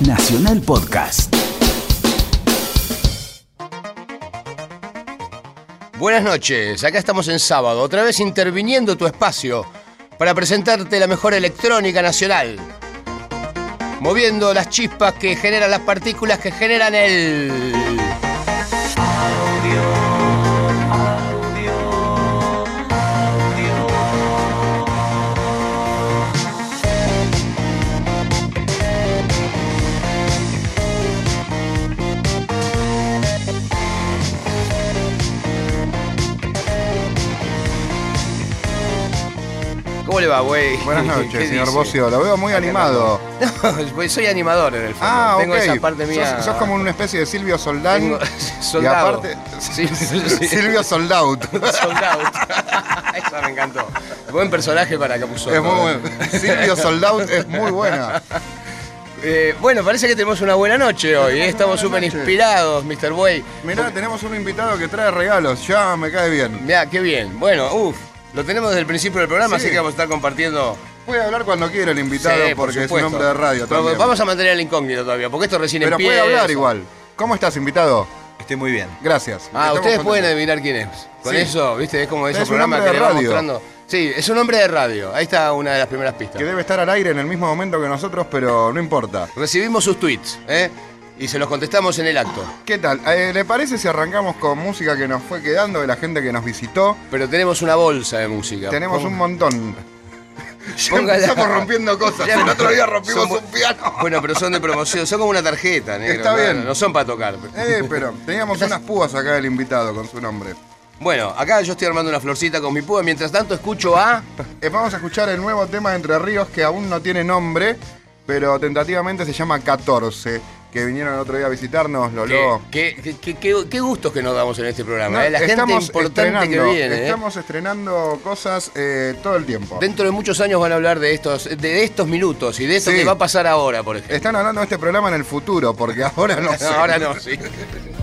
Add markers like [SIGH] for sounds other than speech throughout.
Nacional Podcast. Buenas noches, acá estamos en sábado, otra vez interviniendo tu espacio para presentarte la mejor electrónica nacional. Moviendo las chispas que generan las partículas que generan el... ¿Cómo le va, güey? Buenas [LAUGHS] ¿Qué noches, señor? Bocio. Lo veo muy animado. [LAUGHS] No, soy animador en el fondo. Ah, Tengo ok. esa parte mía. Sos, sos como una especie de Silvio Soldán. Tengo- Y [LAUGHS] soldado. aparte, Sí, sí. Silvio Soldout. Soldado. Esa me encantó. Buen personaje para Capuzotto. Es muy bueno. Silvio Soldout es muy buena. Eh, bueno, parece que tenemos una buena noche hoy. ¿eh? Estamos súper inspirados, Mr. Way. Mirá, tenemos un invitado que trae regalos. Ya me cae bien. Mirá, qué bien. Bueno, uff, lo tenemos desde el principio del programa, Sí. así que vamos a estar compartiendo. Puede hablar cuando quiera el invitado Sí, por porque es un hombre de radio Pero también. Vamos a mantener el incógnito todavía, porque esto recién Pero empieza. puede hablar igual. ¿Cómo estás, invitado? Estoy muy bien. Gracias. Ah, Estamos ustedes pueden adivinar quién es. Con Sí. eso, ¿viste? Es como esos Es programas que de le radio. mostrando. Sí, es un hombre de radio. Ahí está una de las primeras pistas. Que debe estar al aire en el mismo momento que nosotros, pero no importa. Recibimos sus tweets, ¿eh? Y se los contestamos en el acto. ¿Qué tal? Eh, ¿Le parece si arrancamos con música que nos fue quedando de la gente que nos visitó? Pero tenemos una bolsa de música. Tenemos un montón. [LAUGHS] Ya Póngala. empezamos rompiendo cosas. Ya El otro día rompimos son- un piano. Bueno, pero son de promoción, son como una tarjeta, negro. Está bien. No son para tocar. Eh, pero teníamos unas púas acá del invitado con su nombre. Bueno, acá yo estoy armando una florcita con mi púa. Mientras tanto, escucho a. Eh, vamos a escuchar el nuevo tema de Entre Ríos que aún no tiene nombre, pero tentativamente se llama 14, que vinieron el otro día a visitarnos, Lolo. ¿Qué, qué, qué- qué- qué gustos que nos damos en este programa. No, eh? La gente estamos importante que estrenando, viene. eh. Estamos estrenando cosas eh, todo el tiempo. Dentro de muchos años van a hablar de estos, de estos minutos y de esto Sí. que va a pasar ahora, por ejemplo. Están hablando de este programa en el futuro, porque [LAUGHS] ahora no [LAUGHS] sé. Ahora no, sí. [LAUGHS]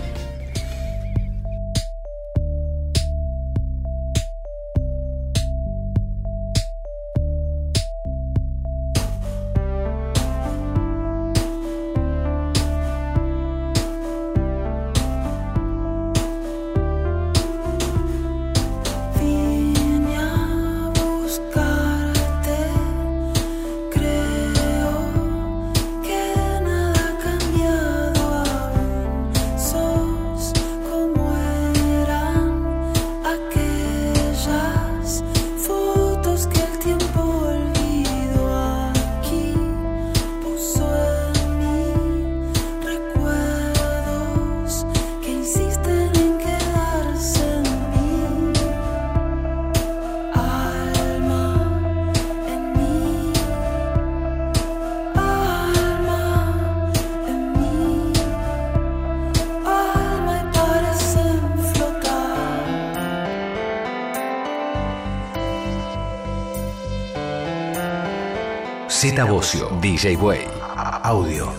DJ Way. Audio.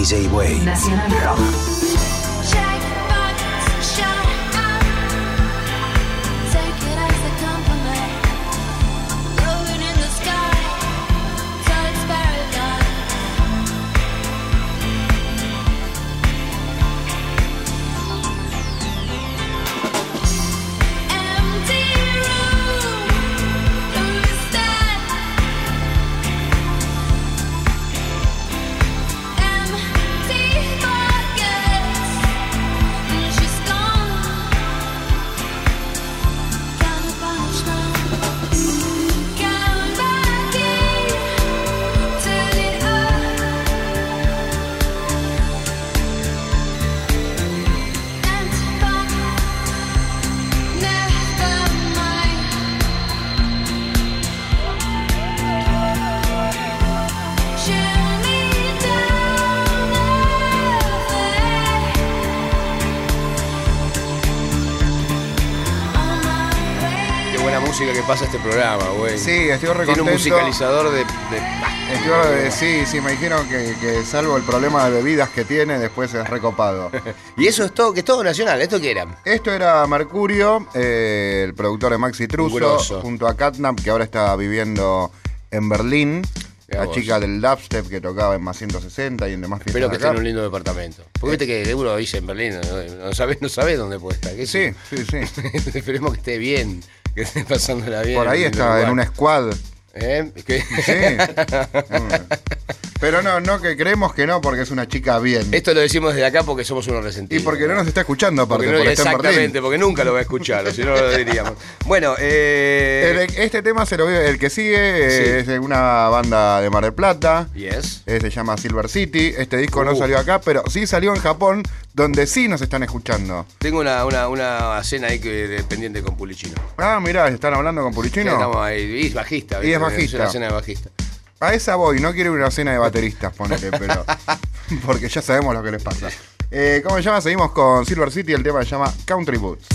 DJ Way. Nacional. Buena música que pasa este programa, güey. Sí, estoy Tiene un recontento. musicalizador de. de- Estoy, eh, sí, sí, me dijeron que, que salvo el problema de bebidas que tiene, después es recopado. [LAUGHS] Y eso es todo, que es todo nacional. ¿Esto qué era? Esto era Mercurio, eh, el productor de Maxi Truso, junto a Catnap, que ahora está viviendo en Berlín. La chica del dubstep que tocaba en más 160 y en demás fiestas Espero que esté en un lindo departamento. Porque viste que uno dice en Berlín, no, sabes no sabés dónde puede estar. ¿qué Sí, sí, sí. [LAUGHS] Esperemos que esté bien, que esté pasándola bien. Por ahí en un está lugar. en una squad. ¿Eh? ¿Qué? Sí. Mm. Pero no, no, que creemos que no, porque es una chica bien. Esto lo decimos desde acá porque somos unos Y resentidos. porque no nos está escuchando, aparte, Porque no- exactamente, porque nunca lo va a escuchar, o si no lo diríamos. Bueno, eh, El- este tema se lo el que sigue es de una banda de Mar del Plata. yes. eh, se llama Silver City. Este disco no Uh. salió acá, pero sí salió en Japón, donde sí nos están escuchando. Tengo una, una, una cena ahí que pendiente con Pulichino. Ah, mirá, están hablando con Pulichino. Estamos ahí, y es bajista. Y es ¿viste? Bajista. una cena de bajista. A esa voy, no quiero ir a una cena de bateristas, ponele, pero. [LAUGHS] Porque ya sabemos lo que les pasa. Eh, ¿Cómo se llama? Seguimos con Silver City, el tema se llama Country Boots.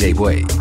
DJ Way.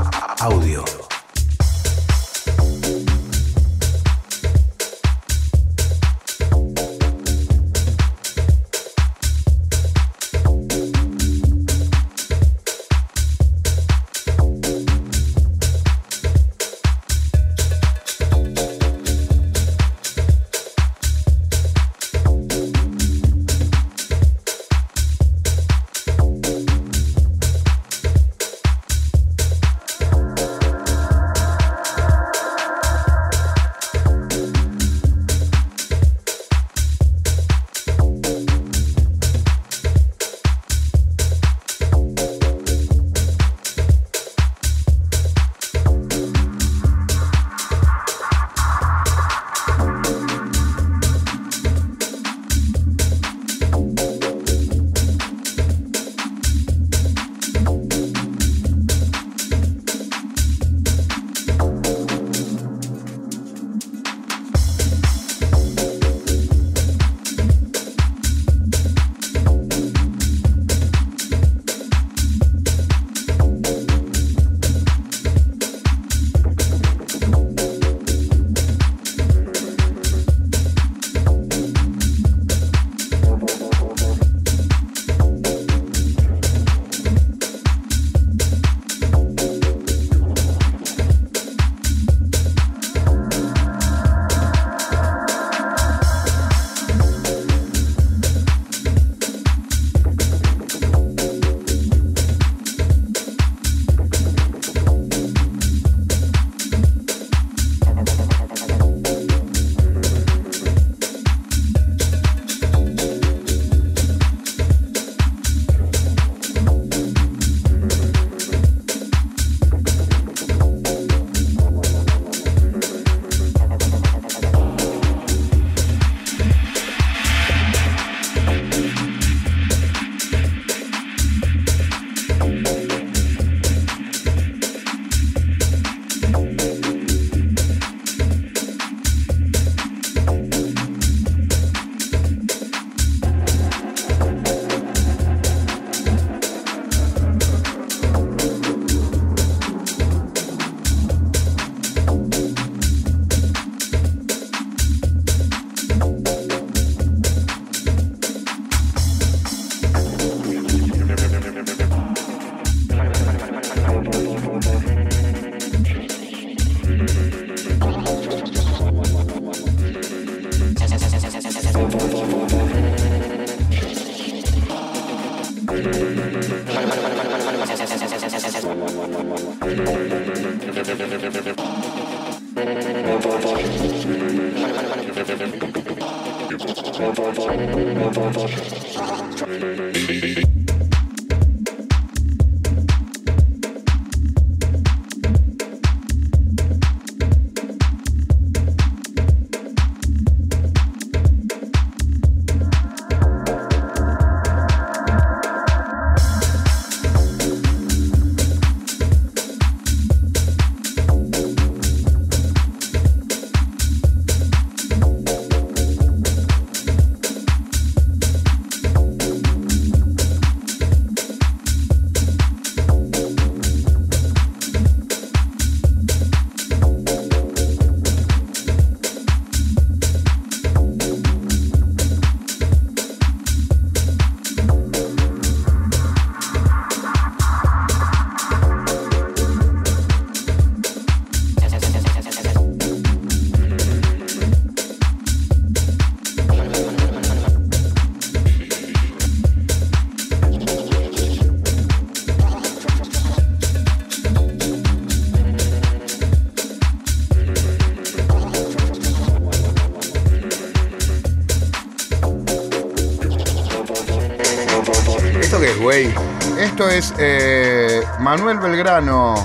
Esto es eh, Manuel Belgrano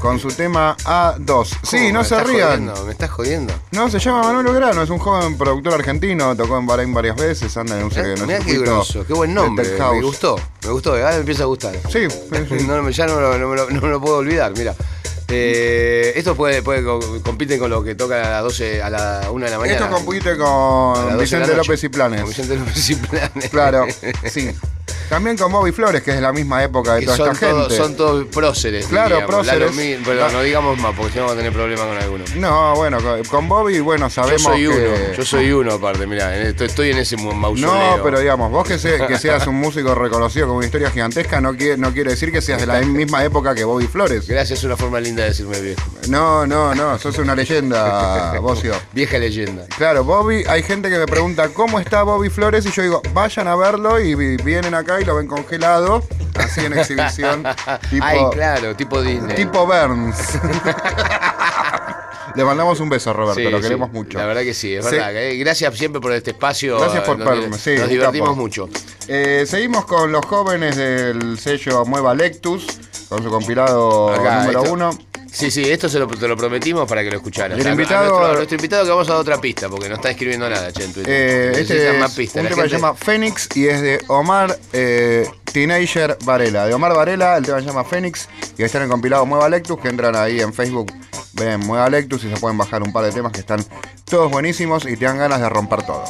con su tema A2. Sí, ¿Cómo, no me se estás rían. jodiendo? ¿Me estás jodiendo? No, se llama Manuel Belgrano, es un joven productor argentino, tocó en Bahrein varias veces, anda en un, Mirá, mirá qué grosso, qué buen nombre. Me gustó, me gustó. Ahora me empieza a gustar. Sí, sí, sí. [LAUGHS] No, ya no, me lo- no me lo- no me lo puedo olvidar, mira. Eh, esto puede, puede co- compiten con lo que toca a las 12, a la 1 de la mañana. Esto compite con 12 de la Vicente. López y Planes. Con Vicente López y Planes. Claro, [LAUGHS] sí. También con Bobby Flores, que es de la misma época de Que toda son, esta gente. son todos próceres. Claro, próceres. Lalo Pero Ah. no digamos más, porque si no vamos a tener problemas con alguno. No, bueno, con, Bobby, bueno, Yo sabemos soy que... uno, yo soy uno aparte, mirá, estoy en ese mausoleo. No, pero digamos, vos que, se- que seas un músico reconocido con una historia gigantesca no quiere, no quiere decir que seas de la [LAUGHS] misma época que Bobby Flores. Gracias, es una forma linda de decirme viejo. No, no, no, sos una leyenda, [LAUGHS] Bocio. Vieja leyenda. Claro, Bobby, hay gente que me pregunta cómo está Bobby Flores y yo digo, vayan a verlo y vi- vienen acá y lo ven congelado, así en exhibición, [LAUGHS] tipo, Ay, claro, tipo Disney. tipo Burns. [LAUGHS] Le mandamos un beso, Roberto, Sí, lo sí, queremos mucho. La verdad que sí, es verdad. eh, Gracias siempre por este espacio. Gracias por nos, verme, sí, Nos divertimos capo. mucho. Eh, seguimos con los jóvenes del sello Mueva Lectus, con su compilado Acá, número esto- uno. Sí, sí, esto se lo, te lo prometimos para que lo escucharas. El A- a invitado- nuestro, a nuestro invitado que vamos a dar otra pista, porque no está escribiendo nada, che, en Twitter. Eh, este es más pistas. un La tema que se llama Fénix y es de Omar eh, Teenager Varela. De Omar Varela, el tema se llama Fénix y está en el compilado Mueva Lectus, que entran ahí en Facebook, ven Mueva Lectus y se pueden bajar un par de temas que están todos buenísimos y te dan ganas de romper todo.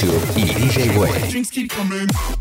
Z Bocio y DJ Way.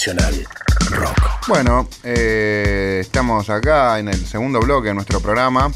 Nacional Rock. Bueno, eh, estamos acá en el segundo bloque de nuestro programa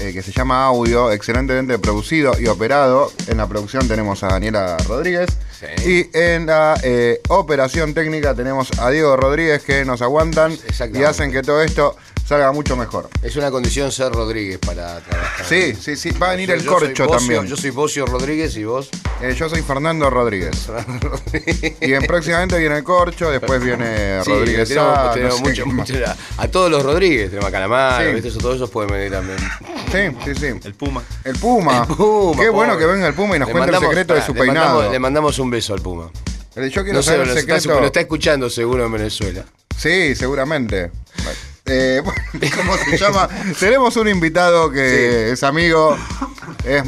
eh, que se llama Audio, excelentemente producido y operado. En la producción tenemos a Daniela Rodríguez. Sí. Y en la eh, operación técnica tenemos a Diego Rodríguez que nos aguantan y hacen que todo esto salga mucho mejor. Es una condición ser Rodríguez para trabajar. Sí, sí, sí. Va a venir Yo- el yo corcho Bocio- también. Yo soy Bocio Rodríguez y vos. Eh, yo soy Fernando Rodríguez. [LAUGHS] Y en, próximamente viene el corcho, después viene Sí, Rodríguez tenemos- Sá, no tenemos sé mucho- qué más. [LAUGHS] mucho- a todos los Rodríguez, tenemos a Calamar, Sí. ¿viste? Eso, todos esos pueden venir también. Sí, sí, sí. El Puma. El Puma. El Puma, Qué bueno pobre. que venga el Puma y nos Le cuente el secreto de pará, su le peinado. mandamos- le mandamos un beso al Puma. Eh, Yo quiero No sé, saber lo el está, secreto. lo está escuchando seguro en Venezuela. Sí, seguramente. Eh, [LAUGHS] ¿Cómo se [LAUGHS] llama? Tenemos un invitado que es amigo, es,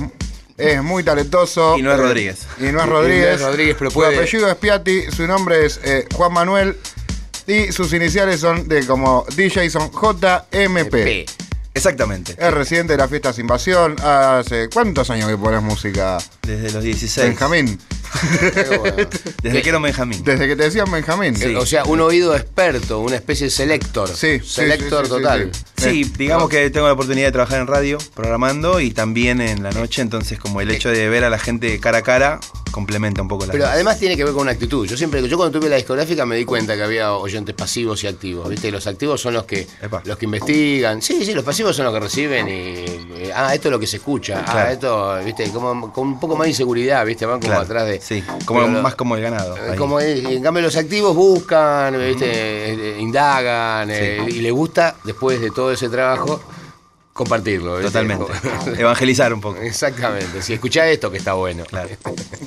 es muy talentoso. Y no es eh, Rodríguez. Y no es Rodríguez. y no es Rodríguez, pero Su puede- apellido es Piatti, su nombre es eh, Juan Manuel y sus iniciales son de como DJ son JMP. P. Exactamente. Es residente de las fiestas Invasión. Hace cuántos años que pones música, Desde los 16. Benjamín. [LAUGHS] Bueno. Desde que era un Benjamín. Desde que te decían Benjamín. Sí. O sea, un oído experto, una especie de selector. Sí, Selector sí, sí, sí, total. sí. Sí, Eh, digamos que tengo la oportunidad de trabajar en radio, programando y también en la noche, entonces como el hecho de ver a la gente cara a cara complementa un poco la Pero además tiene que ver con una actitud. Yo siempre, yo cuando tuve la discográfica me di cuenta que había oyentes pasivos y activos. ¿Viste? Los activos son los que Epa. los que investigan. Sí, sí, los pasivos son los que reciben y. eh, ah, esto es lo que se escucha. Ah, esto, viste, como con un poco más de inseguridad, ¿viste? Van como Claro, atrás de. Sí, como Pero más como el ganado. Eh, ahí. Como es, en cambio los activos buscan, ¿viste? Eh, eh, indagan eh, y les gusta después de todo ese trabajo compartirlo. ¿viste? Totalmente. [LAUGHS] Evangelizar un poco. Exactamente. Si escuchá esto que está bueno. Claro.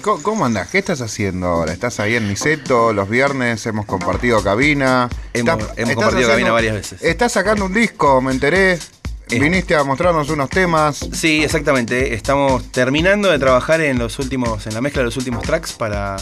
[LAUGHS] ¿Cómo, andás? ¿Qué estás haciendo ahora? ¿Estás ahí en Niceto? Los viernes hemos compartido cabina. Hemos- Estás- hemos estás compartido cabina varias veces. Estás sacando un disco, me enteré. Eh. Viniste a mostrarnos unos temas. Sí, exactamente. Estamos terminando de trabajar en los últimos, en la mezcla de los últimos tracks para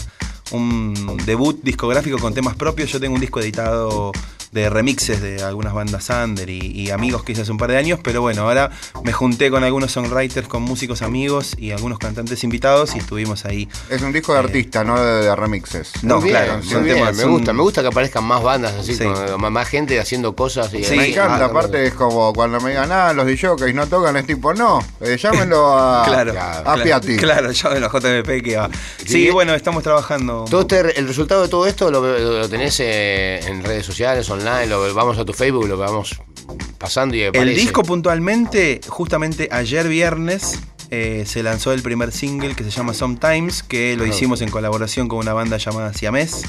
un debut discográfico con temas propios. Yo tengo un disco editado de remixes de algunas bandas under y, y amigos que hice hace un par de años, pero bueno, ahora me junté con algunos songwriters, con músicos amigos y algunos cantantes invitados y estuvimos ahí. Es un disco de Eh. artista, no de, de remixes. No, bien, claro, muy son bien, temas- me son- gusta, me gusta que aparezcan más bandas así, Sí. con, más gente haciendo cosas. Y Sí, me encanta, ah, aparte es como cuando me digan, ah, los DJs no tocan, es tipo, no, eh, llámenlo a, [LAUGHS] Claro, a claro, Piatti. Claro, de los JMP que va. Sí, Sí. bueno, estamos trabajando. Todo este- el resultado de todo esto lo, lo- lo tenés eh, en redes sociales, online, lo, vamos a tu Facebook, lo vamos pasando y El aparece. disco puntualmente, justamente ayer viernes, eh, se lanzó el primer single que se llama Sometimes, que lo Ajá. hicimos en colaboración con una banda llamada Siamés,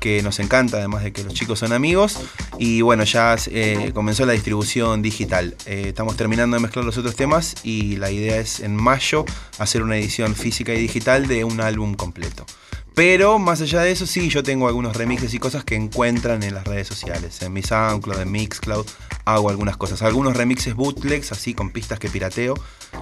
que nos encanta, además de que los chicos son amigos. Y bueno, ya eh, comenzó la distribución digital. Eh, estamos terminando de mezclar los otros temas y la idea es en mayo hacer una edición física y digital de un álbum completo. Pero más allá de eso, sí, yo tengo algunos remixes y cosas que encuentran en las redes sociales. En mi SoundCloud, en Mixcloud, hago algunas cosas. Algunos remixes bootlegs, así con pistas que pirateo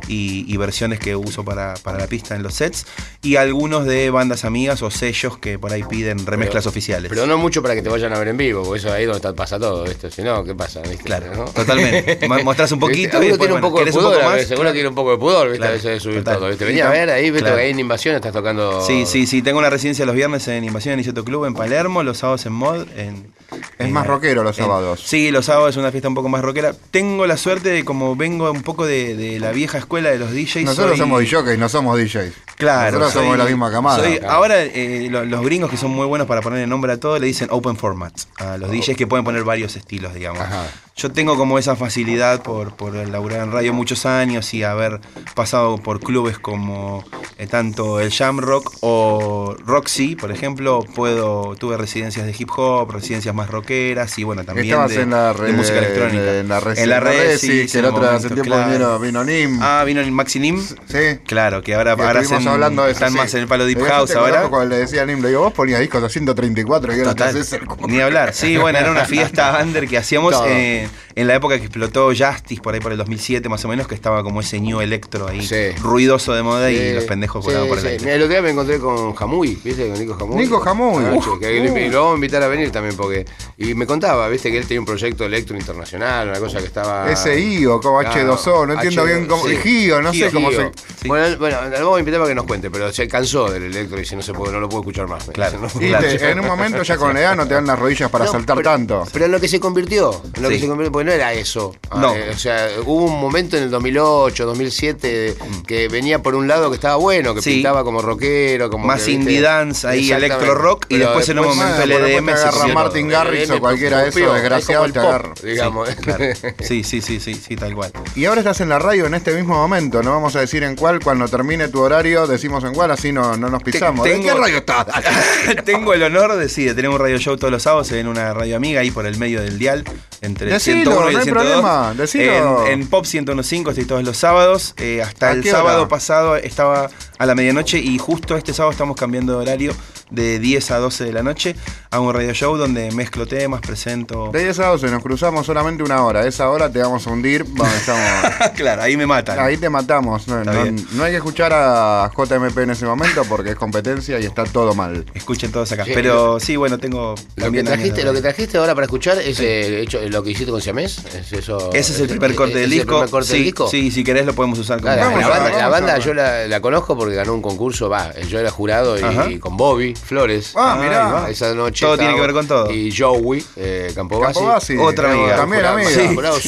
y, y versiones que uso para, para la pista en los sets. Y algunos de bandas amigas o sellos que por ahí piden remezclas oficiales. Pero no mucho para que te vayan a ver en vivo, porque eso ahí es donde está- pasa todo, ¿viste? Si no, ¿qué pasa? ¿Viste? Claro, ¿No? totalmente. [LAUGHS] Mo- mostrás un poquito ¿Viste? y después, tiene un bueno, poco de ¿querés un pudor, poco a más? veces, uno Claro. tiene un poco de pudor, ¿viste? Claro, a veces de subir todo, ¿viste? Venía a ver ahí, ¿viste? Claro. Ahí en Invasión estás tocando... Sí, sí, sí. Tengo una residencia los viernes en Invasión en Isoto Club en Palermo, los sábados en Mod. En, Es más rockero los en- sábados. sí, los sábados es una fiesta un poco más rockera. Tengo la suerte de, como vengo un poco de, de la vieja escuela de los DJs. Nosotros soy- somos DJs, no somos DJs. Claro, Nosotros somos de la misma camada. soy- ahora eh, lo- los gringos que son muy buenos para poner el nombre a todo le dicen open format a los DJs que pueden poner varios estilos, digamos. Ajá. Yo tengo como esa facilidad por, por laburar en radio muchos años y haber pasado por clubes como eh, tanto el Jam Rock o Roxy, por ejemplo. Puedo tuve residencias de hip hop, residencias más rockeras y bueno también Estabas de, en la de red, música electrónica. En la red, en la red, sí, que el otro hace momento, tiempo claro. vino, vino Nim. Ah, vino el Maxi Nim. Sí. Claro, que ahora, Que ahora estuvimos hacen- hablando de eso, están sí. más en el palo Deep House ahora. Cuando le decía a Nim, le digo, vos ponías discos a 134 y Total. [LAUGHS] Ni hablar. Sí, bueno, era una fiesta [LAUGHS] under que hacíamos eh, en la época que explotó Justice, por ahí por el 2007 más o menos, que estaba como ese new electro ahí, Sí. ruidoso de moda y los pendejos volaban por el aire. El otro día me encontré con Jamuy, ¿viste? Con Nico Jamuy. Nico Uf, que-. Y lo vamos a invitar a venir también porque... Y me contaba, ¿viste? Que él tenía un proyecto electro internacional, una cosa que estaba... SIO, como Claro, H2O, no entiendo H2O, bien cómo. sí. Gio, no sé cómo Gio. se. Bueno, bueno, vamos a invitar para que nos cuente, pero se cansó del electro y dice, no, se puede, no lo puedo escuchar más. Claro. dice, ¿no? Y Claro. te- en un momento ya con la edad no te dan las rodillas para No, saltar pero- tanto. Pero en lo que se convirtió, en lo Sí. que se convirtió, porque no era eso. No. Eh, o sea, hubo un momento en el 2008, 2007 que venía por un lado que estaba bueno, que pintaba como rockero, como Más que, ¿viste? indie dance, ahí electro rock, y después en un momento te se agarra pusieron- Martin Garrix o cualquiera de esos es desgraciados te digamos. Claro. [LAUGHS] Sí, sí, sí, sí, sí, tal cual. Y ahora estás en la radio en este mismo momento, no vamos a decir en cuál, cuando termine tu horario decimos en cuál, así no, no nos pisamos. ¿De tengo- qué radio estás? [LAUGHS] Tengo el honor de, sí, de tener un radio show todos los sábados en una radio amiga ahí por el medio del dial, entre Decilo, 101 y no hay 102. problema, decilo. En, en Pop 1015 estoy todos los sábados. eh, hasta ¿A el hora? sábado pasado estaba a la medianoche y justo este sábado estamos cambiando de horario de 10 a 12 de la noche a un radio show donde mezclo temas, presento. De 10 a 12 nos cruzamos solamente una hora. Esa hora te vamos a hundir. Vamos, estamos- [LAUGHS] claro, ahí me matan. Ahí te matamos. No, no- no hay que escuchar a JMP en ese momento porque es competencia y está todo mal. Escuchen todos acá. Sí, Pero sí, bueno, tengo. Lo que, trajiste, lo que trajiste ahora para escuchar es eh, hecho, lo que hiciste con Siamés. ¿Es eso, Ese es el primer corte del ¿Es el disco. primer corte sí, del disco? sí, si querés lo podemos usar como. Claro, la banda, la banda yo la, la conozco porque ganó un concurso, va, yo era jurado y con Bobby Flores. Ah, mirá. Esa noche. Todo tiene que ver con todo. Y Joey, eh, Campobasi. Campobasi, Otra amiga. También jurado, amiga. sí, jurado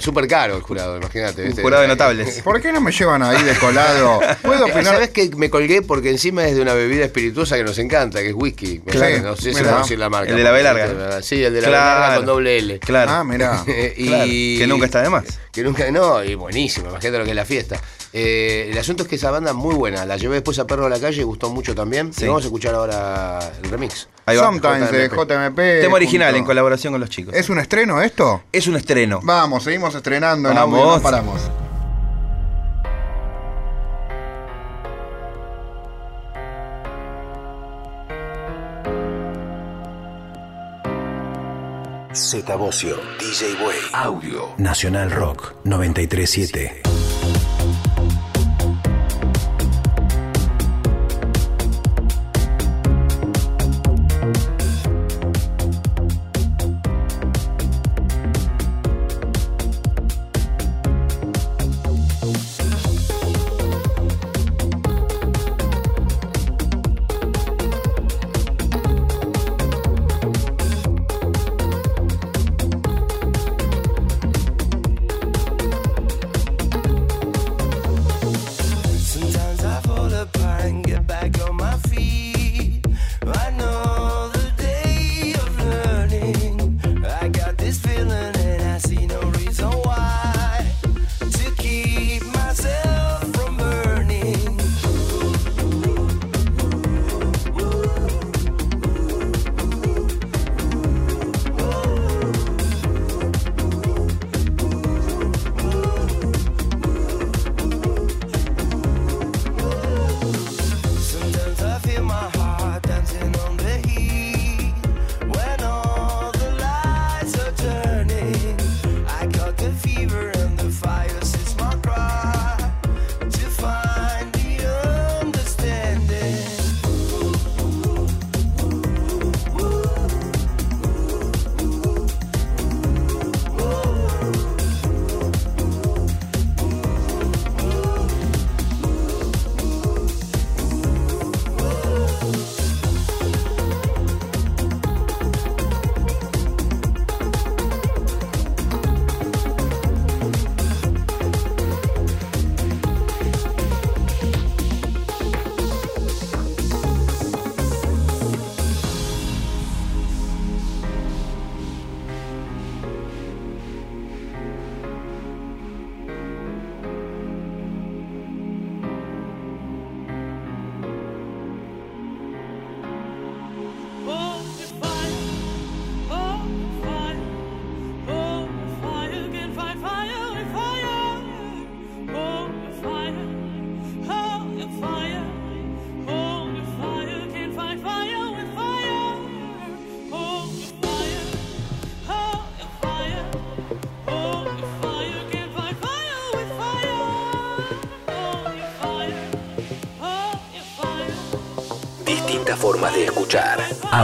súper caro el jurado, imagínate. Un jurado de notables. [LAUGHS] ¿Por qué no me llevan ahí de colado? ¿Puedo Eh, opinar? ¿Sabes que me colgué? Porque encima es de una bebida espirituosa que nos encanta, que es whisky. Claro. No sé si a decir la marca. El de la B larga. Sí, el de la B Claro. larga con doble L. Claro. Ah, mirá. [LAUGHS] y, Claro, que nunca está de más. Que nunca, no, y buenísimo, imagínate lo que es la fiesta. Eh, el asunto es que esa banda es muy buena, la llevé después a Perro de la Calle, gustó mucho también. Sí. Y vamos a escuchar ahora el remix. Ahí va. Sometimes de JMP. Tema original en colaboración con los chicos. ¿Es un estreno esto? Es un estreno. Vamos, seguimos estrenando en audio, no paramos. Z Bocio, DJ Way, Audio, Nacional Rock 937.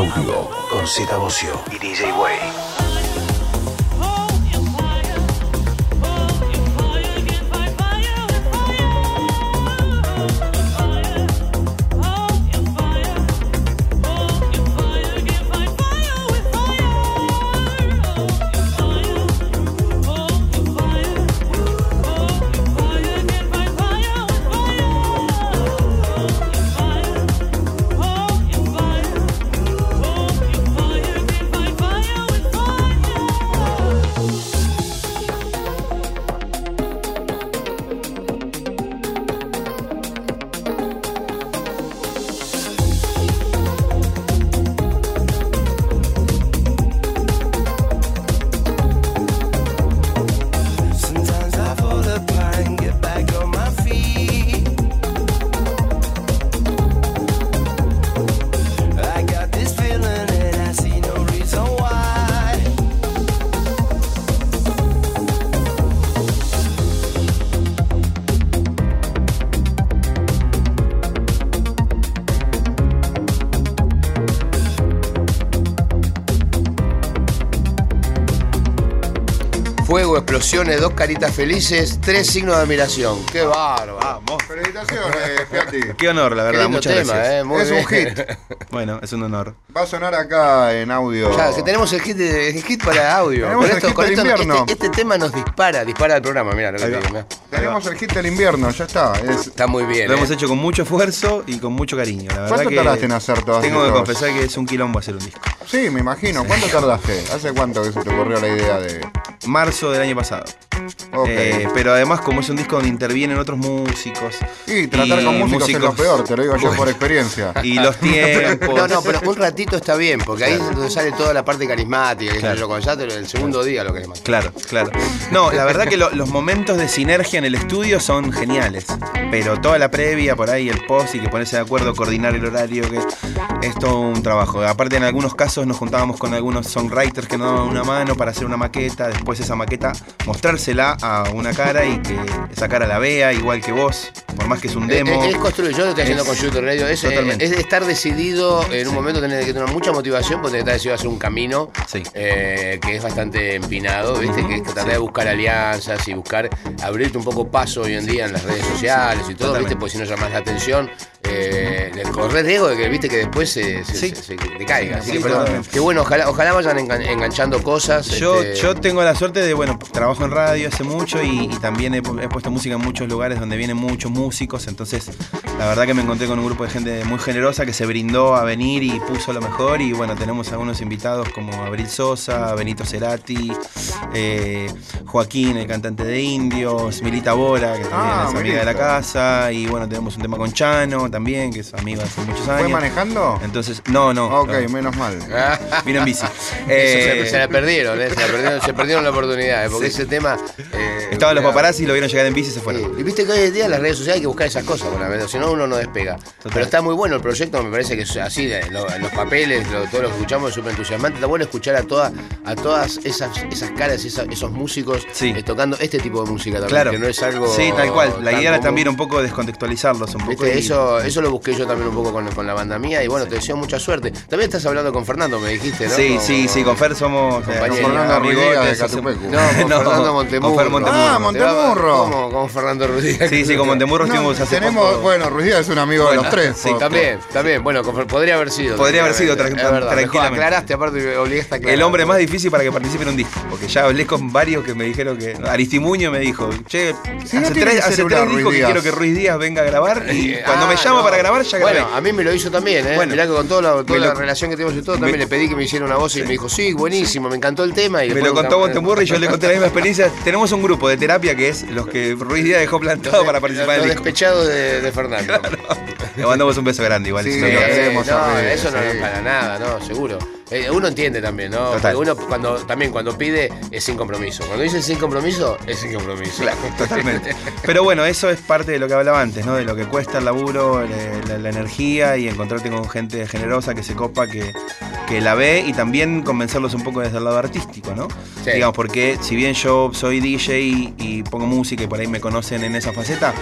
Audio con Z Bocio y DJ Way. Dos caritas felices, tres signos de admiración. ¡Qué bárbaro! Vamos. Felicitaciones, [LAUGHS] Piatti. Qué honor, la Qué verdad, lindo muchas tema, gracias. eh, muy Es un bien. hit. [LAUGHS] Bueno, es un honor. Va a sonar acá en audio. Ya, que tenemos el hit, de- el hit para audio. Tenemos el hit del invierno. este, este tema nos dispara, dispara el programa, mira lo que Ahí te va. digo, mirá. Tenemos el hit del invierno, ya está. Es- Está muy bien. Lo eh. hemos hecho con mucho esfuerzo y con mucho cariño. La verdad ¿Cuánto que tardaste en hacer todas Tengo que estas? confesar que es un quilombo hacer un disco. Sí, me imagino. ¿Cuánto tardaste? ¿Hace cuánto que se te ocurrió la idea de.? Marzo del año pasado. Eh, pero además, como es un disco donde intervienen otros músicos. y tratar con músicos, es lo peor, te lo digo yo por experiencia. [LAUGHS] Y los tiempos. No, no, pero un ratito está bien, porque ahí es donde sale toda la parte carismática, sé Claro. yo, cuando ya el segundo día lo que es más. Claro, claro. No, la verdad que lo- los momentos de sinergia en el estudio son geniales. Pero toda la previa, por ahí, el post y que ponerse de acuerdo, coordinar el horario, que es todo un trabajo. Aparte, en algunos casos nos juntábamos con algunos songwriters que nos daban una mano para hacer una maqueta. Después esa maqueta mostrársela a una cara y que esa cara la vea, igual que vos. Por más que es un Es, demo. es construir, yo lo estoy haciendo Es- con YouTube Radio, es, eh, Totalmente. es estar decidido en un momento tener que tener mucha motivación porque estar decidido a hacer un camino Sí. eh, que es bastante empinado, ¿viste? Que es tratar de buscar alianzas y buscar abrirte un poco paso hoy en día en las redes sociales y todo, Totalmente. ¿viste? Porque si no llamas la atención, eh, le corres riesgo de que, ¿viste? Que después se, se, Sí. se- se te caiga. Así Sí, que, pero, qué bueno, ojalá, ojalá vayan engan- enganchando cosas. Yo, este, yo tengo la suerte de, bueno, trabajo en radio hace mucho y, y también he, pu- he puesto música en muchos lugares donde vienen muchos músicos, entonces la verdad que me encontré con un grupo de gente muy generosa que se brindó a venir y puso lo mejor y bueno, tenemos algunos invitados como Abril Sosa, Benito Cerati, eh, Joaquín, el cantante de Indios, Milita Bora, que también Ah, es amiga de la casa y bueno, tenemos un tema con Chano también, que es amigo hace muchos años. ¿Fue manejando? Entonces, no, no. Ok, no. menos mal. [LAUGHS] Vino en bici. Eso Eh, se, se la perdieron, ¿eh? se, la perdieron se perdieron la oportunidad, ¿eh? porque ese tema... eh, Estaban los paparazzi, lo vieron llegar en bici y se fueron. Sí, Y viste que hoy en día en las redes sociales hay que buscar esas cosas, bueno, verdad, si no uno no despega. Pero está muy bueno el proyecto, me parece que es así, lo- los papeles, lo- todo lo que escuchamos es súper entusiasmante. Está bueno escuchar a, toda, a todas esas, esas caras, esa- esos músicos Sí. eh, tocando este tipo de música también, Claro. que no es algo. Sí, tal cual. La idea era también un poco descontextualizarlos un poco. Viste, y- eso, eso lo busqué yo también un poco con, con la banda mía y bueno, te deseo mucha suerte. También estás hablando con Fernando, me dijiste, ¿no? Sí, sí, sí, con Fer somos eh, Compañero. Fernando amigotes, Ruiz Díaz de Catupecu. [LAUGHS] No, con [LAUGHS] No, Fernando Montemurro. con Fer Montemurro. Ah, va- Montemurro. ¿Cómo? Con Fernando Rodríguez. Sí, sí, con Montemurro No, estuvimos hace tenemos, poco. bueno, Ruiz Díaz es un amigo de los tres. sí, por- También, también. Bueno, con- podría haber sido. Podría haber sido, tranquilamente. tra- Es verdad, mejor tranquilamente. Aclaraste, aparte obligaste a aclarar. El hombre más difícil para que participe en un disco. Porque ya hablé con varios que me dijeron que. Aristimuño me dijo, che, hace tres, hace tres discos que quiero que Ruiz Díaz venga a grabar. Y Eh, [LAUGHS] cuando me ah, no. para grabar, ya grabé. Bueno, a mí me lo hizo también, ¿eh? Bueno. Mirá que con toda, la, toda Me la lo- relación que tenemos y todo, también me- le pedí que me hiciera una voz y me dijo, sí, buenísimo, me encantó el tema. Y me lo contó Montemurro y yo le conté la misma experiencia. Tenemos un grupo de terapia que es los que Ruiz Díaz dejó plantado para participar en el disco. despechados de, de Fernando. Le mandamos un beso grande igual. Sí, si sí, no Eh, eso no es para nada, no, seguro. Eh, uno entiende también, ¿no? Total. Porque uno cuando también cuando pide es sin compromiso. Cuando dice sin compromiso, es sin compromiso. Totalmente. Pero bueno, eso es parte de lo que hablaba antes, ¿no? De lo que cuesta el laburo, la, la- la energía y encontrarte con gente generosa que se copa, que, que la ve y también convencerlos un poco desde el lado artístico, ¿no? Sí. Digamos, porque si bien yo soy DJ y, y pongo música y por ahí me conocen en esa faceta,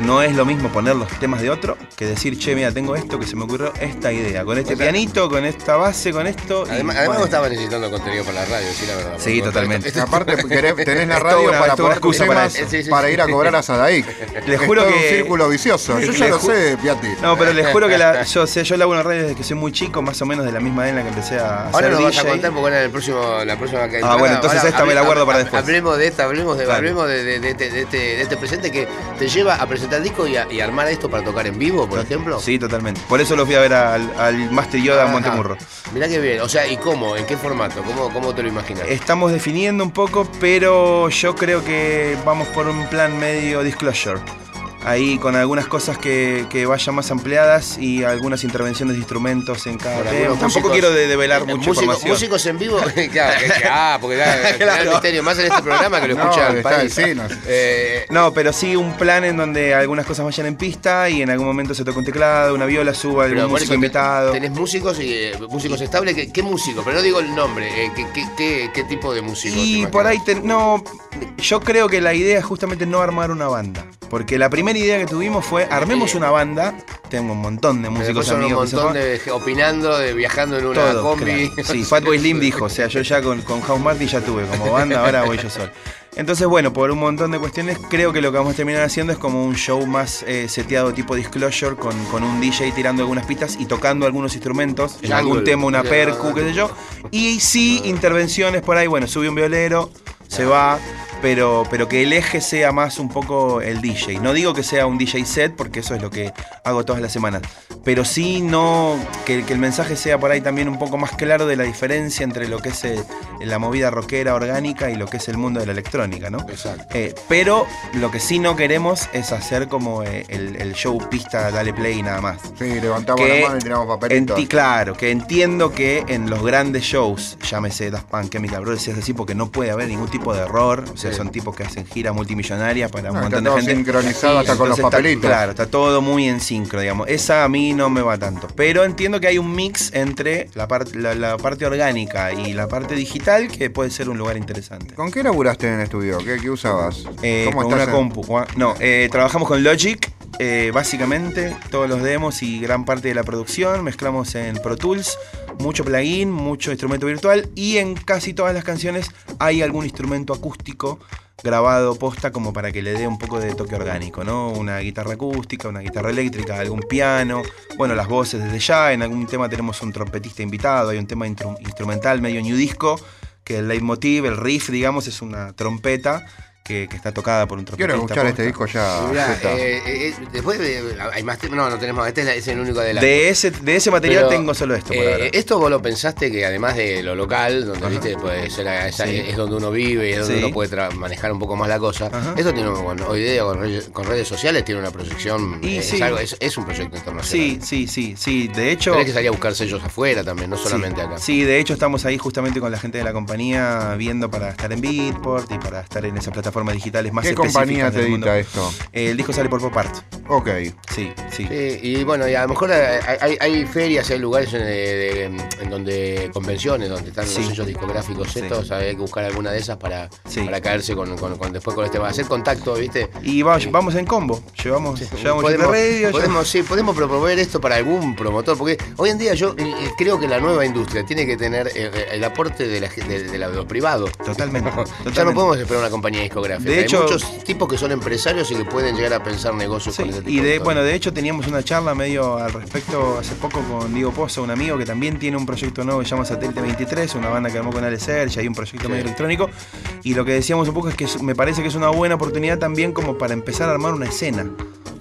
no es lo mismo poner los temas de otro que decir, che, mira, tengo esto que se me ocurrió esta idea, con este O sea, pianito, con esta base, con esto. Además, además bueno, vos estabas necesitando contenido para la radio, sí, la verdad. Sí, totalmente. esto- Aparte, [LAUGHS] querés- tenés la Es radio una- para es tus excusa para temas eso. Sí, sí, para ir a cobrar a Sadaic. [LAUGHS] Les Es juro todo que- un círculo vicioso. Yo ya lo sé, Piatti. No, pero les juro que la- [LAUGHS] yo sé, yo laburo en radio desde que soy muy chico, más o menos de la misma edad en la que empecé a Ahora hacer nos vas a DJ. contar porque el próximo, la próxima que Ah, bueno, entonces esta me la guardo para después. Hablemos de esta, hablemos de, hablemos de, de- de este, de este- de este presente que te lleva a presentar disco y, a- y armar esto para tocar en vivo, por ejemplo. Sí, totalmente. Por eso lo fui a ver al, al Master Yoda Ajá. Montemurro. Mirá qué bien. O sea, ¿y cómo? ¿En qué formato? ¿Cómo, cómo te lo imaginas? Estamos definiendo un poco, pero yo creo que vamos por un plan medio disclosure. Ahí con algunas cosas que, que vayan más ampliadas y algunas intervenciones de instrumentos en cada tema. Tampoco quiero de develar mucha músicos- información. Músicos en vivo, [LAUGHS] [LAUGHS] claro, ah, porque [LAUGHS] Claro. el misterio, más en este programa que lo No, escucha el está país. el sí, no. Eh, No, pero sí un plan en donde algunas cosas vayan en pista y en algún momento se toca un teclado, una viola, suba algún músico eso invitado. Tenés músicos y eh, músicos estables. ¿Qué, qué músico? Pero no digo el nombre. eh, ¿qué, qué, qué- tipo de músico? Y por ahí, te- no, yo creo que la idea es justamente no armar una banda. Porque la primera idea que tuvimos fue, armemos una banda. Tengo un montón de músicos un amigos. montón de opinando, de viajando en una Todo, combi. claro. [LAUGHS] Sí, Fatboy Slim dijo, o sea, yo ya con, con House Martin ya tuve como banda, ahora voy yo solo. Entonces, bueno, por un montón de cuestiones, creo que lo que vamos a terminar haciendo es como un show más eh, seteado tipo Disclosure, con, con un DJ tirando algunas pistas y tocando algunos instrumentos, en algún tema, una percu, qué sé yo. Y sí, intervenciones por ahí, bueno, sube un violero, se va, pero, pero que el eje sea más un poco el DJ. No digo que sea un DJ set, porque eso es lo que hago todas las semanas, pero sí no que, que el mensaje sea por ahí también un poco más claro de la diferencia entre lo que es la movida rockera orgánica y lo que es el mundo de la electrónica, ¿no? Exacto. Eh, pero lo que sí no queremos es hacer como eh, el, el show pista, dale play y nada más. Sí, levantamos Que la mano y tiramos papelitos. enti- claro, que entiendo que en los grandes shows, llámese Daft Punk, Chemical Brothers, es así, porque no puede haber ningún tipo de error. O sea, Son tipos que hacen gira multimillonaria para un No, montón está todo de gente. sincronizado hasta con los Entonces está- papelitos. claro, está todo muy en sincro, digamos. Esa a mí no me va tanto. Pero entiendo que hay un mix entre la, par- la, la parte orgánica y la parte digital que puede ser un lugar interesante. ¿Con qué laburaste en el estudio? ¿Qué, qué usabas? Eh, ¿Cómo con estás una en- compu. No, eh, trabajamos con Logic, eh, básicamente, todos los demos y gran parte de la producción. Mezclamos en Pro Tools, mucho plugin, mucho instrumento virtual y en casi todas las canciones hay algún instrumento acústico grabado posta como para que le dé un poco de toque orgánico, ¿no? Una guitarra acústica, una guitarra eléctrica, algún piano, bueno, las voces desde ya, en algún tema tenemos un trompetista invitado, hay un tema instrumental medio new disco, que el leitmotiv, el riff, digamos, es una trompeta que, que está tocada por un trompetista. Quiero escuchar este disco ya. Mirá, Zeta. eh, eh, después de, hay más temas. No, no tenemos. Este es, la- es el único de la. De ese, de ese material Pero, tengo solo esto por eh, ahora. esto vos lo pensaste que además de lo local, donde viste, puede ser a- esa- Sí. es donde uno vive y es donde Sí. uno puede manejar un poco más la cosa. Ajá. Esto tiene con- hoy día con redes, con redes sociales tiene una proyección. Y eh, es, sí. algo- es, es un proyecto internacional. Sí, sí, sí, sí. De hecho. Tenés que salir a buscar sellos afuera también, no Sí, solamente acá. Sí, de hecho estamos ahí justamente con la gente de la compañía viendo para estar en Beatport y para estar en esas plataformas digitales más ¿Qué compañía te edita esto? Eh, el disco sale por Pop Art. Ok. Sí, sí. Sí, y bueno, y a lo mejor hay, hay- hay ferias, hay lugares en, de- en donde, convenciones, donde están Sí. los sellos discográficos Sí. estos, hay que buscar alguna de esas para, Sí. para caerse con, con- con- después con este, hacer contacto, ¿viste? Y va- vamos en combo. Llevamos, llevamos podemos, Radio, podemos, sí, podemos promover esto para algún promotor, porque hoy en día yo eh, eh, creo que la nueva industria tiene que tener eh, eh, el aporte de, la, de, de la- de privados. Totalmente. [LAUGHS] Ya no podemos esperar una compañía discográfica. De hecho- Hay muchos tipos que son empresarios y que pueden llegar a pensar negocios Sí, con ese tipo y de, bueno, de hecho teníamos una charla medio al respecto hace poco con Diego Pozo, un amigo que también tiene un proyecto nuevo que se llama Satélite 23, una banda que armó con Ale Serge, hay un proyecto medio electrónico. Y lo que decíamos un poco es que me parece que es una buena oportunidad también como para empezar a armar una escena.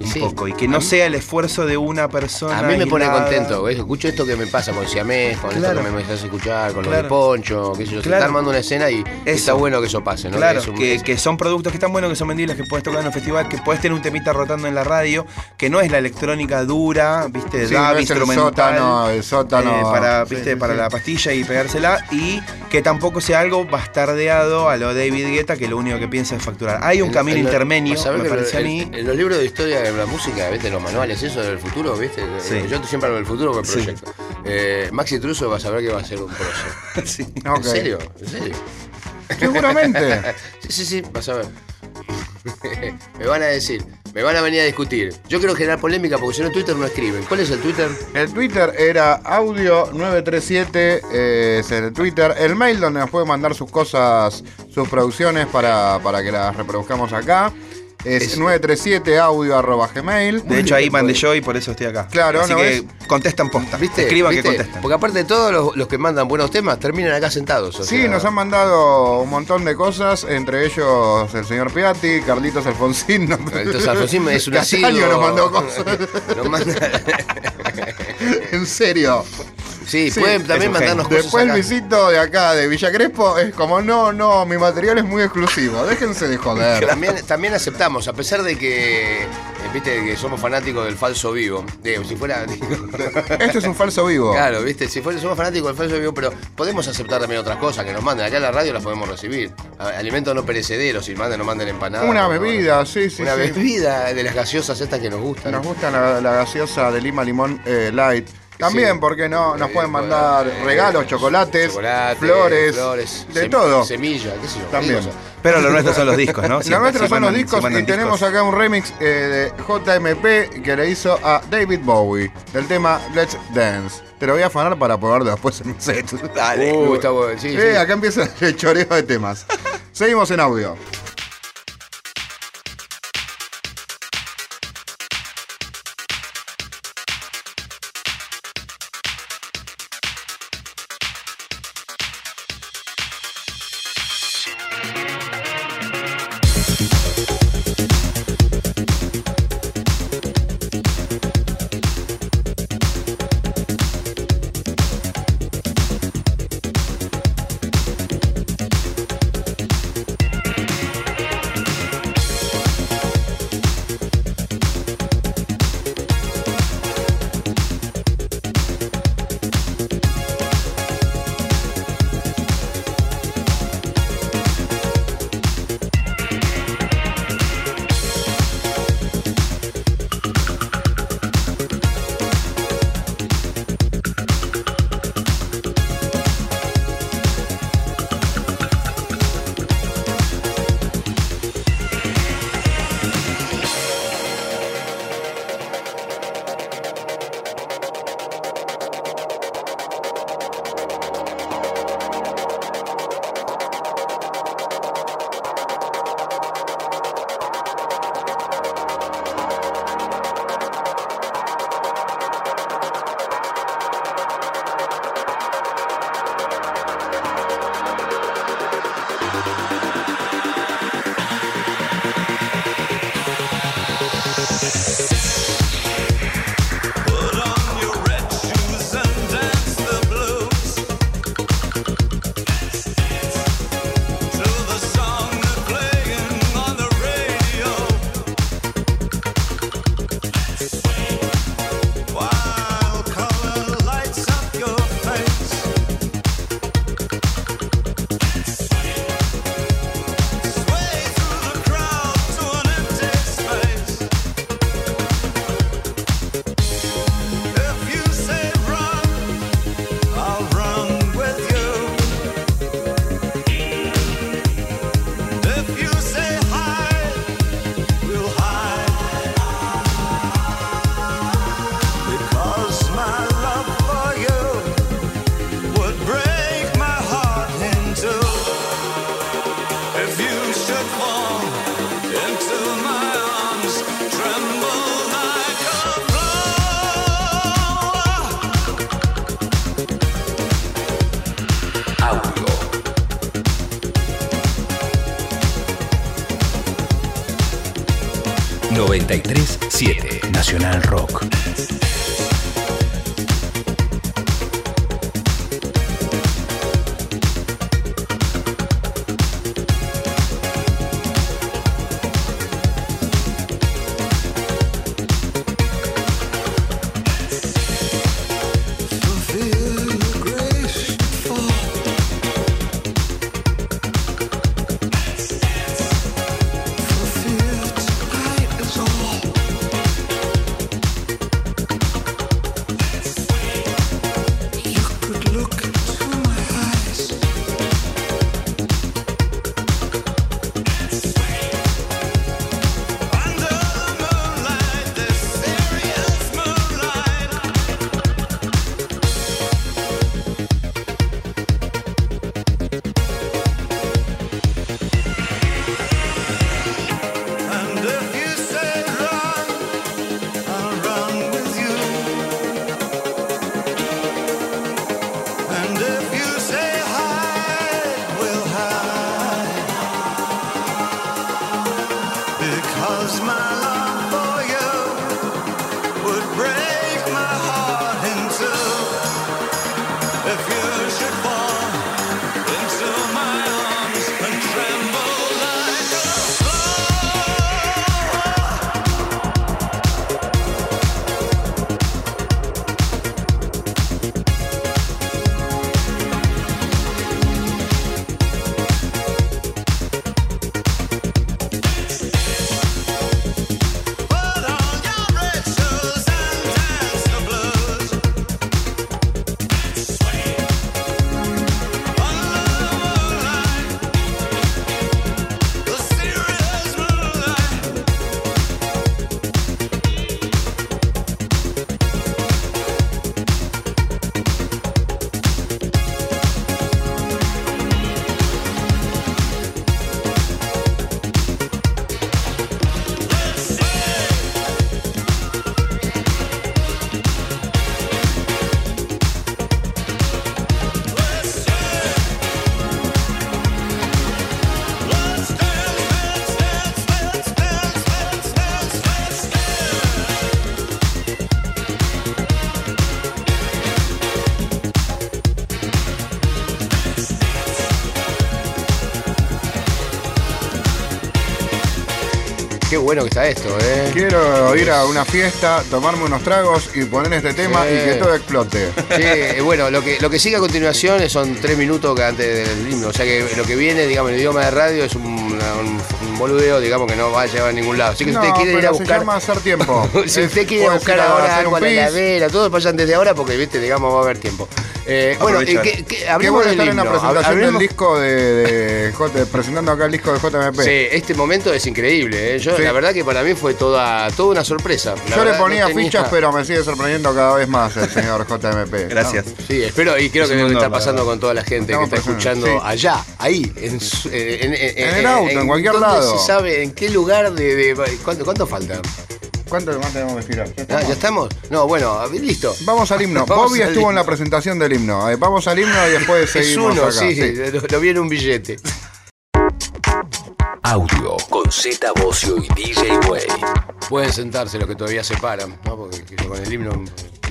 Un Sí. poco. Y que no sea el esfuerzo de una persona. A mí me pone contento, ¿ves? escucho esto que me pasa con Siamés, con Claro. esto que me haces escuchar, con lo Claro. de Poncho, qué sé yo. Se Claro. está armando una escena y está bueno que eso pase, ¿no? Claro, Es un- que, es- que son productos que están buenos, que son vendibles, que puedes tocar en un festival, que puedes tener un temita rotando en la radio, que no es la electrónica dura, viste, Sí, dab, no es el sótano, el sótano. eh, para, Sí, viste, sí, para sí. la pastilla y pegársela. Y que tampoco sea algo bastardeado a lo David Guetta, que lo único que piensa es facturar. Hay un en- camino en lo- intermedio, a me que parece a en- mí. En los libros de historia de la música, ¿viste? Los manuales, eso del futuro, ¿viste? Sí. Yo siempre hablo del futuro con el Sí. proyecto. Eh, Maxi Truso vas a ver que va a ser un proceso. [LAUGHS] Sí. Ok. ¿En serio? ¿En serio? Seguramente. [LAUGHS] Sí, sí, sí, vas a ver. [LAUGHS] me van a decir, me van a venir a discutir. Yo quiero generar polémica porque si no en Twitter no escriben. ¿Cuál es el Twitter? El Twitter era audio937, eh, es el Twitter. El mail donde nos puede mandar sus cosas, sus producciones para, para que las reproduzcamos acá. Es, Es- 937 audio arroba gmail. De hecho, ahí mandé yo y por eso estoy acá. Claro, Así ¿no que contestan posta. ¿Viste? Escriban ¿Viste? que contestan. Porque aparte de todos los, los que mandan buenos temas terminan acá sentados. o Sí, sea, nos han mandado un montón de cosas, entre ellos el señor Piatti, Carlitos Alfonsín. ¿no? Entonces Alfonsín es un [LAUGHS] asiduo. nos mandó cosas. [LAUGHS] Nos manda- [LAUGHS] en serio. Sí, Sí, pueden también mandarnos cosas Después el acá. visito de acá, de Villa Crespo, es como, no, no, mi material es muy exclusivo, déjense de joder. También, también aceptamos, a pesar de que, eh, viste, que somos fanáticos del falso vivo. Digo, si fuera. [LAUGHS] Este es un falso vivo. Claro, viste, si fuera, somos fanáticos del falso vivo, pero podemos aceptar también otras cosas que nos manden. Acá en la radio las podemos recibir. Alimentos no perecederos, si mandan, nos manden empanadas. Una ¿no? bebida, sí, sí, Una sí. bebida de las gaseosas estas que nos gustan. Nos gusta la, la gaseosa de lima limón eh, light. También, Sí. ¿por qué no? Nos Eh, pueden mandar eh, regalos, chocolates, chocolate, flores, flores, de sem- todo. Semilla, qué sé yo. También. Pero lo nuestro son los discos, ¿no? Los Siempre- nuestros si son los discos y tenemos acá un remix eh, de JMP que le hizo a David Bowie del tema Let's Dance. Te lo voy a afanar para ponerlo después en un set. Dale. Uh, está bueno, sí, Sí, sí. acá empieza el choreo de temas. Seguimos en audio. 937 Nacional Rock. Bueno que está esto, ¿eh? Quiero ir a una fiesta, tomarme unos tragos y poner este tema y que todo explote. Sí, eh, bueno, lo que, lo que sigue a continuación son tres minutos que antes del himno. O sea que lo que viene, digamos, en el idioma de radio es un, un- un boludeo, digamos, que no va a llevar a ningún lado. Así que si No, ustedes quieren ir a se buscar. llama hacer tiempo. [LAUGHS] si Es- usted quiere buscar ahora hacer algo a la heladera, todo vayan desde ahora porque, viste, digamos, va a haber tiempo. Eh, bueno, eh, que, que- Qué bueno estar en la presentación del disco de, de [LAUGHS] J- presentando acá el disco de JMP. Sí, este momento es increíble. ¿eh? Yo, Sí. La verdad que para mí fue toda, toda una sorpresa. La Yo le ponía no fichas, pero me sigue sorprendiendo cada vez más el señor JMP. ¿no? Gracias. Sí, espero y creo Es que lo que está pasando con toda la gente Estamos que está escuchando sí. allá, ahí, en, su- eh, en, En el auto, en cualquier ¿dónde lado. se sabe en qué lugar de. de- ¿cuánto, ¿Cuánto falta? ¿Cuánto más tenemos que girar? ¿Ya Ah, estamos? ¿Ya estamos? No, bueno, listo. Vamos al himno. [LAUGHS] Vamos Bobby al estuvo en la presentación del himno. Eh, Vamos al himno y después [LAUGHS] Es seguimos uno, acá. sí, sí. [LAUGHS] Lo, lo vi en un billete. Audio con Z Bocio y DJ Way. Pueden sentarse los que todavía se paran, ¿no? Porque que yo con el himno.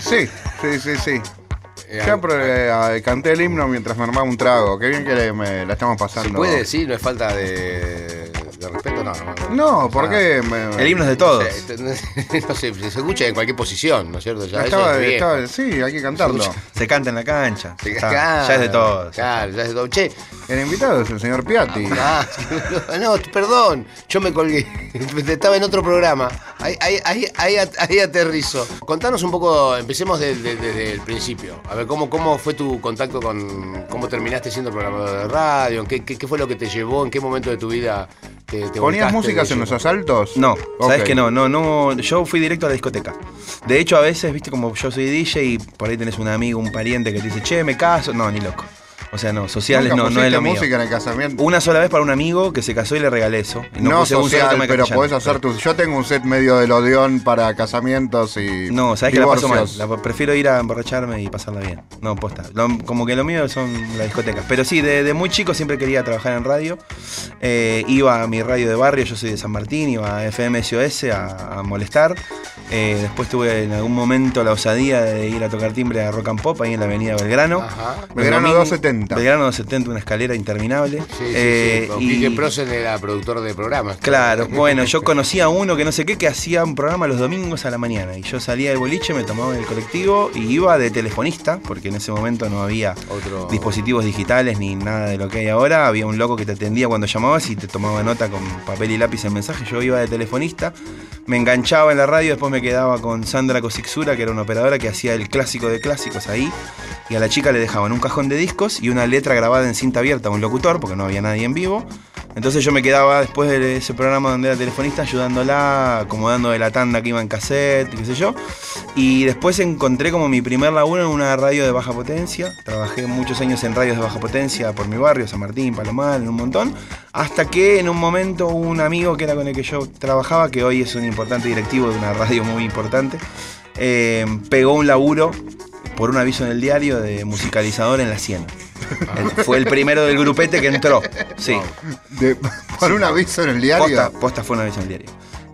Sí, sí, sí, sí. eh, Ya pero, eh, canté el himno mientras me armaba un trago. Qué bien que le- me la estamos pasando. ¿Se puede decir? ¿No es falta de? No, no. No, ¿por Ah. El himno es de todos. No sé, [LAUGHS] no sé, se escucha en cualquier posición, ¿no es cierto? Ya, eso Estaba- es viejo. estaba- sí, hay que cantarlo. Se canta en la cancha. Está, claro, ya es de todos. Claro, ya es de todos. Che, El invitado es el señor Piatti. ah, [LAUGHS] no, perdón, yo me colgué. [LAUGHS] Estaba en otro programa. Ahí, ahí, ahí, ahí, at- ahí aterrizo. Contanos un poco, empecemos desde el principio. A ver, ¿cómo, ¿cómo fue tu contacto con. ¿Cómo terminaste siendo programador de radio? ¿En ¿Qué, qué, qué fue lo que te llevó? ¿En qué momento de tu vida te, te ¿Ponías músicas en los asaltos? No, sabes Ok. que no, no, no. Yo fui directo a la discoteca. De hecho, a veces, viste, como yo soy DJ y por ahí tenés un amigo, un pariente que te dice, che, me caso. No, ni loco. O sea, no, sociales no, no es lo mío. música en el casamiento? Una sola vez para un amigo que se casó y le regalé eso. No, no social, pero podés hacer tus... Yo tengo un set medio del Odeón para casamientos y No, sabes que la paso mal. Prefiero ir a emborracharme y pasarla bien. No, posta. Lo, como que lo mío son las discotecas. Pero sí, de, muy chico siempre quería trabajar en radio. Eh, iba a mi radio de barrio, yo soy de San Martín, iba a FM SOS a, a molestar. Eh, después tuve en algún momento la osadía de ir a tocar timbre a Rock and Pop ahí en la avenida Belgrano. Ajá. Belgrano 270. 70. Belgrano de 70, una escalera interminable. Sí, eh, sí, era productor de programas. Claro, [LAUGHS] bueno, yo conocía a uno que no sé qué, que hacía un programa los domingos a la mañana. Y yo salía del boliche, me tomaba en el colectivo y iba de telefonista, porque en ese momento no había dispositivos digitales ni nada de lo que hay ahora. Había un loco que te atendía cuando llamabas y te tomaba nota con papel y lápiz en mensaje. Yo iba de telefonista, me enganchaba en la radio, después me quedaba con Sandra Cosixura, que era una operadora que hacía el clásico de clásicos ahí. Y a la chica le dejaban un cajón de discos y una letra grabada en cinta abierta un locutor, porque no había nadie en vivo. Entonces yo me quedaba después de ese programa donde era telefonista ayudándola, acomodando de la tanda que iba en cassette, qué sé yo. Y después encontré como mi primer laburo en una radio de baja potencia. Trabajé muchos años en radios de baja potencia por mi barrio, San Martín, Palomar, en un montón. Hasta que en un momento un amigo que era con el que yo trabajaba, que hoy es un importante directivo de una radio muy importante, eh, pegó un laburo por un aviso en el diario de musicalizador en la 100. Él Fue el primero del grupete que entró. Sí. De- por un aviso en el diario. Posta, posta fue una vez en el diario.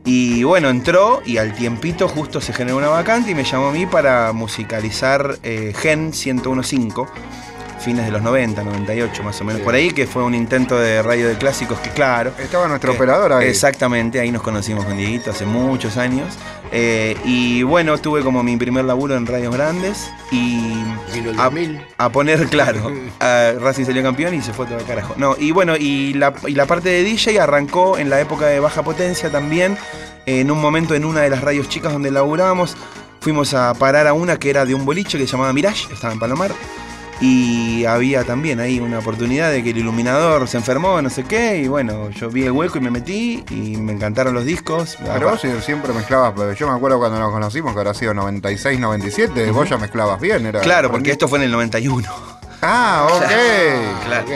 Y bueno, entró y al tiempito justo se generó una vacante y me llamó a mí para musicalizar eh, Gen 1015, fines de los 90, 98 más o menos por ahí, que fue un intento de radio de clásicos que claro. Estaba nuestro que- operador ahí. Exactamente, ahí nos conocimos con Dieguito hace muchos años. Eh, y bueno, tuve como mi primer laburo en radios grandes y... A- 2000. a poner [LAUGHS] claro. [LAUGHS] a Racing salió campeón y se fue todo el carajo. No, y bueno, y la, y la parte de DJ arrancó en la época de baja potencia también. En un momento en una de las radios chicas donde laburábamos, fuimos a parar a una que era de un boliche que se llamaba Mirage, estaba en Palomar. Y había también ahí una oportunidad de que el iluminador se enfermó, no sé qué, y bueno, yo vi el hueco y me metí y me encantaron los discos. Pero vos siempre mezclabas, pero yo me acuerdo cuando nos conocimos que habrá sido 96, 97, vos ya mezclabas bien, era. Claro, porque esto fue en el 91. Ah, ok. [LAUGHS] Claro. Ok.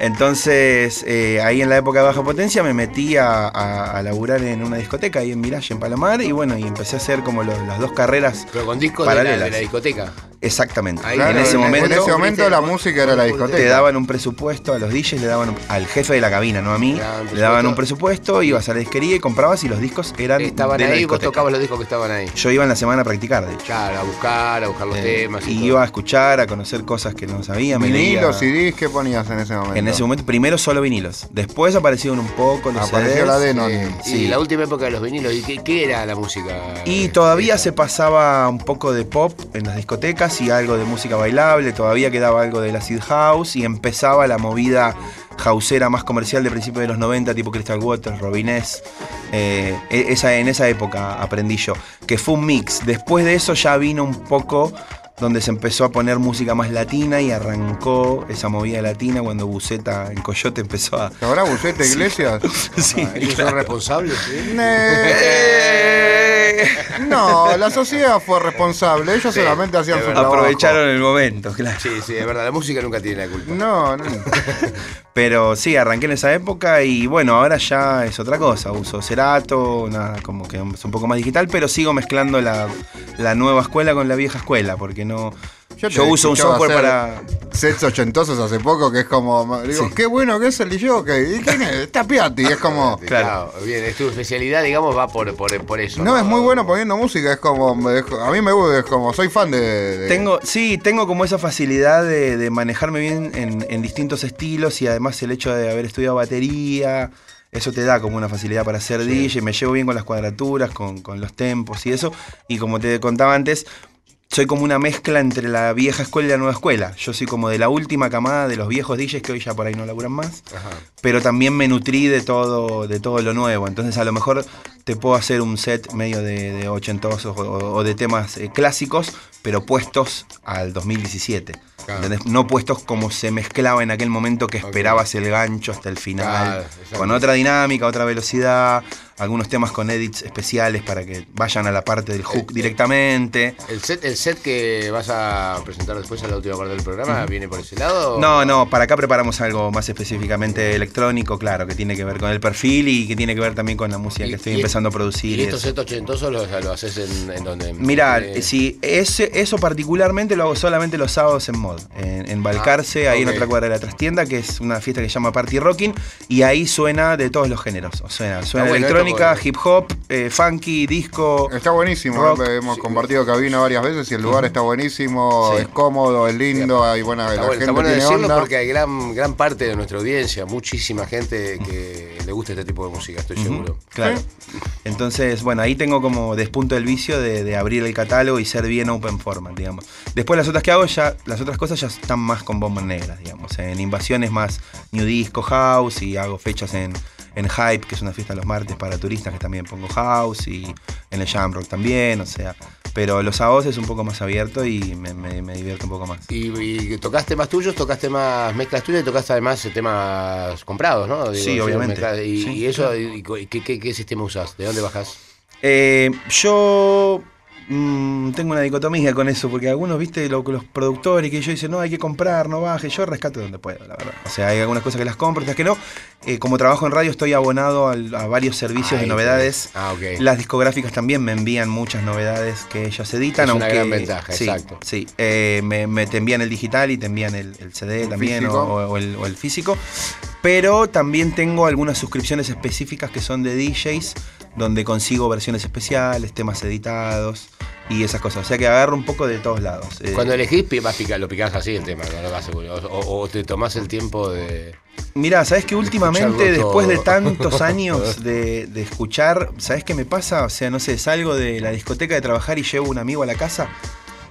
Entonces, eh, ahí en la época de baja potencia me metí a, a- a laburar en una discoteca ahí en Mirage, en Palomar, y bueno, y empecé a hacer como lo- las dos carreras Pero con discos de la, paralelas. de la discoteca. Exactamente. Ahí, Claro, en ese momento En ese momento la música era la discoteca. te daban un presupuesto a los DJs, le daban un- al jefe de la cabina, no a mí, Le daban le daban un presupuesto. ibas a la disquería y comprabas y los discos eran Estaban de la ahí, vos tocabas los discos que estaban ahí. Yo iba en la semana a practicar, de hecho. Claro, a buscar, a buscar los Eh, temas. y iba a escuchar, a conocer cosas que no sabía. Vinilos, CDs, ¿qué ponías en ese momento? En ese momento, primero solo vinilos. Después aparecieron un poco los Apareció CDs. la Denon. Eh, Sí. Y la última época de los vinilos, ¿y qué, qué era la música? Y todavía se pasaba un poco de pop en las discotecas y algo de música bailable, todavía quedaba algo de la acid house y empezaba la movida houseera más comercial de principios de los 90, tipo Crystal Waters, Robinés. Eh, e- esa, en esa época aprendí yo, que fue un mix. Después de eso ya vino un poco donde se empezó a poner música más latina y arrancó esa movida latina cuando Buceta en Coyote empezó a... ¿Te habrá Buceta Iglesias? [LAUGHS] Sí, Ah, ¿Ellos son responsables? sí? [LAUGHS] Eh, no, la sociedad fue responsable. Ellos Sí, solamente hacían su trabajo. Aprovecharon el momento, claro. Sí, sí, es verdad, la música nunca tiene la culpa. No, no. [LAUGHS] Pero sí, arranqué en esa época y bueno, ahora ya es otra cosa. Uso Cerato, nada, como que es un poco más digital, pero sigo mezclando la, la nueva escuela con la vieja escuela, porque no. Yo, uso un software para. Sets ochentosos hace poco que es como. Digo, Sí. qué bueno que es el DJ. ¿Y quién es? Está Piatti. Es como. [LAUGHS] Claro. Bien, es tu especialidad, digamos, va por, por, por eso. No, es muy bueno poniendo música. Es como. es- a mí me gusta. Es como. Soy fan de. de- Tengo, sí, tengo como esa facilidad de, de manejarme bien en, en distintos estilos y además el hecho de haber estudiado batería, eso te da como una facilidad para ser DJ, me llevo bien con las cuadraturas, con, con los tempos y eso. Y como te contaba antes, soy como una mezcla entre la vieja escuela y la nueva escuela. Yo soy como de la última camada de los viejos DJs que hoy ya por ahí no laburan más. Pero también me nutrí de todo, de todo lo nuevo. Entonces a lo mejor te puedo hacer un set medio de, de ochentosos o, o de temas eh, clásicos, pero puestos al 2017. Claro. ¿entendés? No puestos como se mezclaba en aquel momento que esperabas el gancho hasta el final. Claro, con otra dinámica, otra velocidad. algunos temas con edits especiales para que vayan a la parte del hook directamente. ¿El set, ¿El set que vas a presentar después en la última parte del programa viene por ese lado? No, no, para acá preparamos algo más específicamente electrónico, claro, que tiene que ver con el perfil y que tiene que ver también con la música que estoy empezando a producir. ¿Y estos sets ochentosos los, los haces en, en donde? Mirá, Eh, si ese, eso particularmente lo hago solamente los sábados en mod, en, en Balcarce, Ah, ahí en otra cuadra de la trastienda, que es una fiesta que se llama Party Rocking, y ahí suena de todos los géneros. O sea, suena bueno electrónica, hip hop, eh, funky, disco. Está buenísimo, Rock. eh, hemos compartido cabina varias veces y el lugar está buenísimo, Sí. es cómodo, es lindo, hay buena, Está la bueno, gente está bueno tiene decirlo onda. porque hay gran, gran parte de nuestra audiencia, muchísima gente que le gusta este tipo de música, estoy seguro. Claro. Entonces, bueno, ahí tengo como despunto el vicio de, de abrir el catálogo y ser bien open format, digamos. Después las otras que hago ya, las otras cosas ya están más con bombas negras, digamos. En invasiones más new disco house y hago fechas en, en Hype, que es una fiesta los martes para turistas que también pongo house y en el Jamrock también, o sea. Pero los AOS es un poco más abierto y me, me, me divierto un poco más. Y, y tocaste temas tuyos, tocaste más mezclas tuyas y tocaste además temas comprados, ¿no? Sí, obviamente. Y, Sí, y eso, y- y ¿qué, qué, qué sistema usas? ¿De dónde bajas? Eh, yo mm, tengo una dicotomía con eso, porque algunos, viste, lo- los productores que yo dicen, no, hay que comprar, no baje, yo rescato donde puedo, la verdad. O sea, hay algunas cosas que las compro, otras que no. Eh, como trabajo en radio, estoy abonado al- a varios servicios Ahí de novedades. Ah, ok. Las discográficas también me envían muchas novedades que ellas editan, Es una aunque gran ventaja, sí, exacto. Sí, eh, me, me- te envían el digital y te envían el, el CD también o, físico. o el, o el físico. Pero también tengo algunas suscripciones específicas que son de DJs, donde consigo versiones especiales, temas editados y esas cosas. O sea que agarro un poco de todos lados. Eh, Cuando elegís, lo picás así el tema, no lo vas a- o, o- te tomás el tiempo de. Mirá, ¿sabes que últimamente, después de tantos [LAUGHS] años de, de escuchar, ¿sabes qué me pasa? O sea, no sé, salgo de la discoteca de trabajar y llevo un amigo a la casa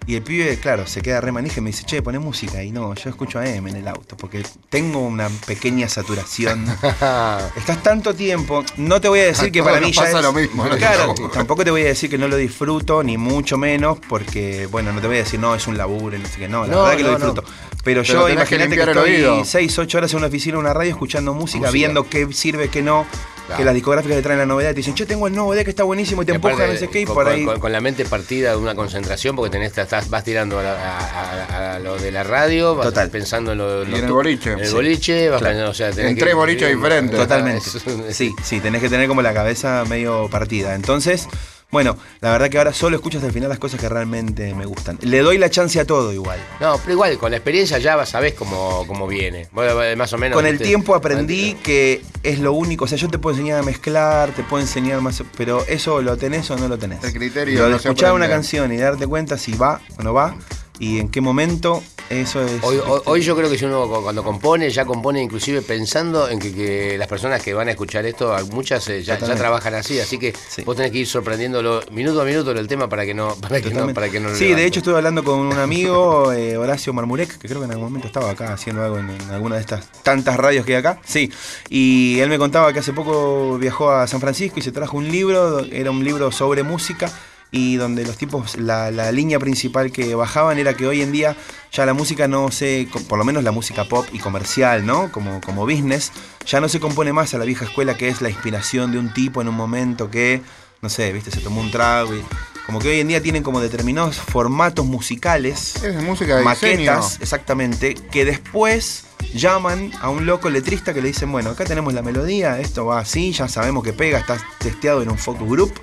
y el pibe, claro, se queda re manija y me dice, che, poné música. Y no, yo escucho a M en el auto porque tengo una pequeña saturación. [LAUGHS] Estás tanto tiempo, no te voy a decir A [LAUGHS] que para mí ya pasa es- lo mismo, ¿no? Claro, tampoco te voy a decir que no lo disfruto, ni mucho menos, porque, bueno, no te voy a decir, no, es un laburo, no sé qué, no, la No, verdad que lo no, disfruto. Pero, Pero yo, que imagínate que, el estoy oído. 6, 8 horas en una oficina, en una radio, escuchando música, Música. viendo qué sirve, qué no, Claro. que las discográficas te traen la novedad y te dicen, yo tengo el nuevo que está buenísimo y te empujan, qué, y con, por ahí. con- con la mente partida de una concentración, porque tenés, estás, vas tirando a, a- a- a lo de la radio, vas Total. pensando en lo, Y lo en el boliche. En el Sí. boliche, vas Claro. pensando, o sea, tenés En que- tres boliches diferentes. Totalmente. [LAUGHS] Sí, sí, tenés que tener como la cabeza medio partida. Entonces, bueno, la verdad que ahora solo escucho hasta el final las cosas que realmente me gustan. Le doy la chance a todo igual. No, pero igual, con la experiencia ya vas- sabés cómo, cómo viene. Eh, más o menos. Con el tiempo aprendí que es lo único, o sea, yo te puedo enseñar a mezclar, te puedo enseñar más, pero eso lo tenés o no lo tenés. El criterio Lo de no escuchar una canción y darte cuenta si va o no va y en qué momento, eso es... Hoy, hoy- hoy yo creo que si uno cu- cuando compone, ya compone inclusive pensando en que, que las personas que van a escuchar esto, muchas eh, ya, trabajan así, así que Sí. vos tenés que ir sorprendiéndolo minuto a minuto el tema para que no, para que no, Totalmente. para que no lo sí, de hecho estuve hablando con un amigo, eh, Horacio Marmurek, que creo que en algún momento estaba acá haciendo algo en, en alguna de estas tantas radios que hay acá. Sí, y él me contaba que hace poco viajó a San Francisco y se trajo un libro, era un libro sobre música y donde los tipos, la, la línea principal que bajaban era que hoy en día ya la música no se, por lo menos la música pop y comercial, ¿no? Como, como business, ya no se compone más a la vieja escuela que es la inspiración de un tipo en un momento que, no sé, viste, se tomó un trago y como que hoy en día tienen como determinados formatos musicales, Es música de maquetas, diseño. exactamente, que después llaman a un loco letrista que le dicen, bueno, acá tenemos la melodía, esto va así, ya sabemos que pega, está testeado en un focus group.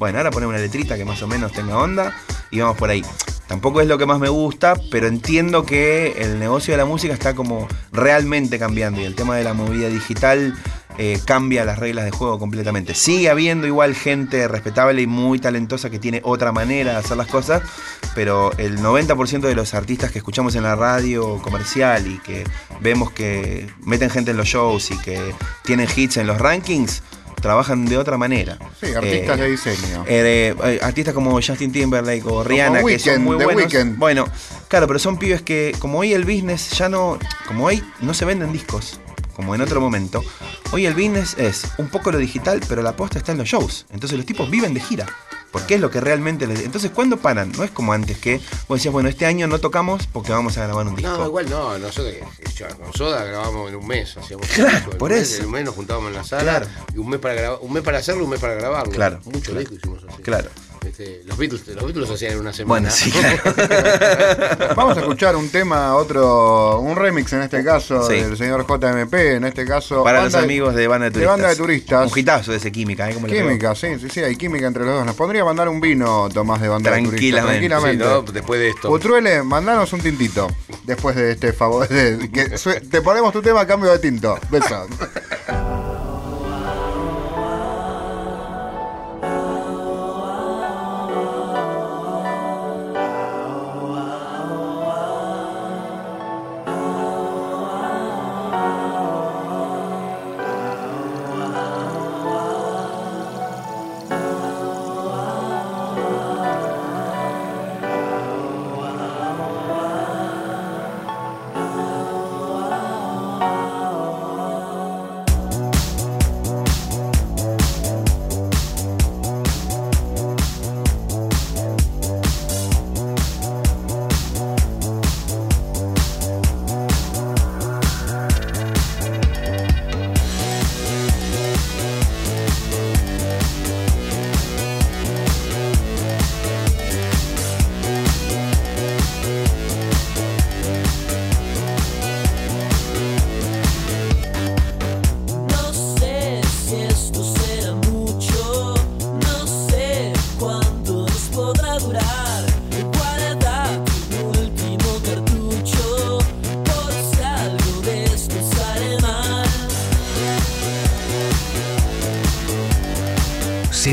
Bueno, ahora ponemos una letrita que más o menos tenga onda y vamos por ahí. Tampoco es lo que más me gusta, pero entiendo que el negocio de la música está como realmente cambiando y el tema de la movida digital eh, cambia las reglas de juego completamente. Sigue habiendo igual gente respetable y muy talentosa que tiene otra manera de hacer las cosas, pero el 90% de los artistas que escuchamos en la radio comercial y que vemos que meten gente en los shows y que tienen hits en los rankings, trabajan de otra manera. Sí, artistas Eh, de diseño. eh, eh, artistas como Justin Timberlake o Rihanna, que son muy The buenos. Bueno, claro, pero son pibes que, como hoy el business ya no. Como hoy no se venden discos, como en otro momento, hoy el business es un poco lo digital, pero la posta está en los shows. Entonces los tipos viven de gira. Porque es lo que realmente les... Entonces, ¿cuándo paran? No es como antes que vos decías, bueno, este año no tocamos porque vamos a grabar un disco. No, igual no, nosotros yo, con Soda grabamos en un mes, hacíamos Claro, un disco, por mes, eso. En un mes nos juntábamos en la sala Claro. y un mes para grabar, un mes para hacerlo, un mes para grabarlo. Claro, Muchos claro. discos hicimos así. Claro. Este, los Beatles, los Beatles lo hacían en una semana. Bueno, sí, [LAUGHS] claro. [LAUGHS] Vamos a escuchar un tema, otro, un remix en este caso Sí. del señor JMP, en este caso. Para los amigos de banda de de turistas. banda de turistas. Un hitazo de ese química, ¿eh? Química, sí, sí, sí, hay química entre los dos. Nos podría mandar un vino, Tomás, de banda de turistas. Tranquilamente. Sí, Tranquilamente. ¿no? Después de esto. Putruele, mandanos un tintito. Después de este favor. [LAUGHS] de- que te ponemos tu tema a cambio de tinto. Beso.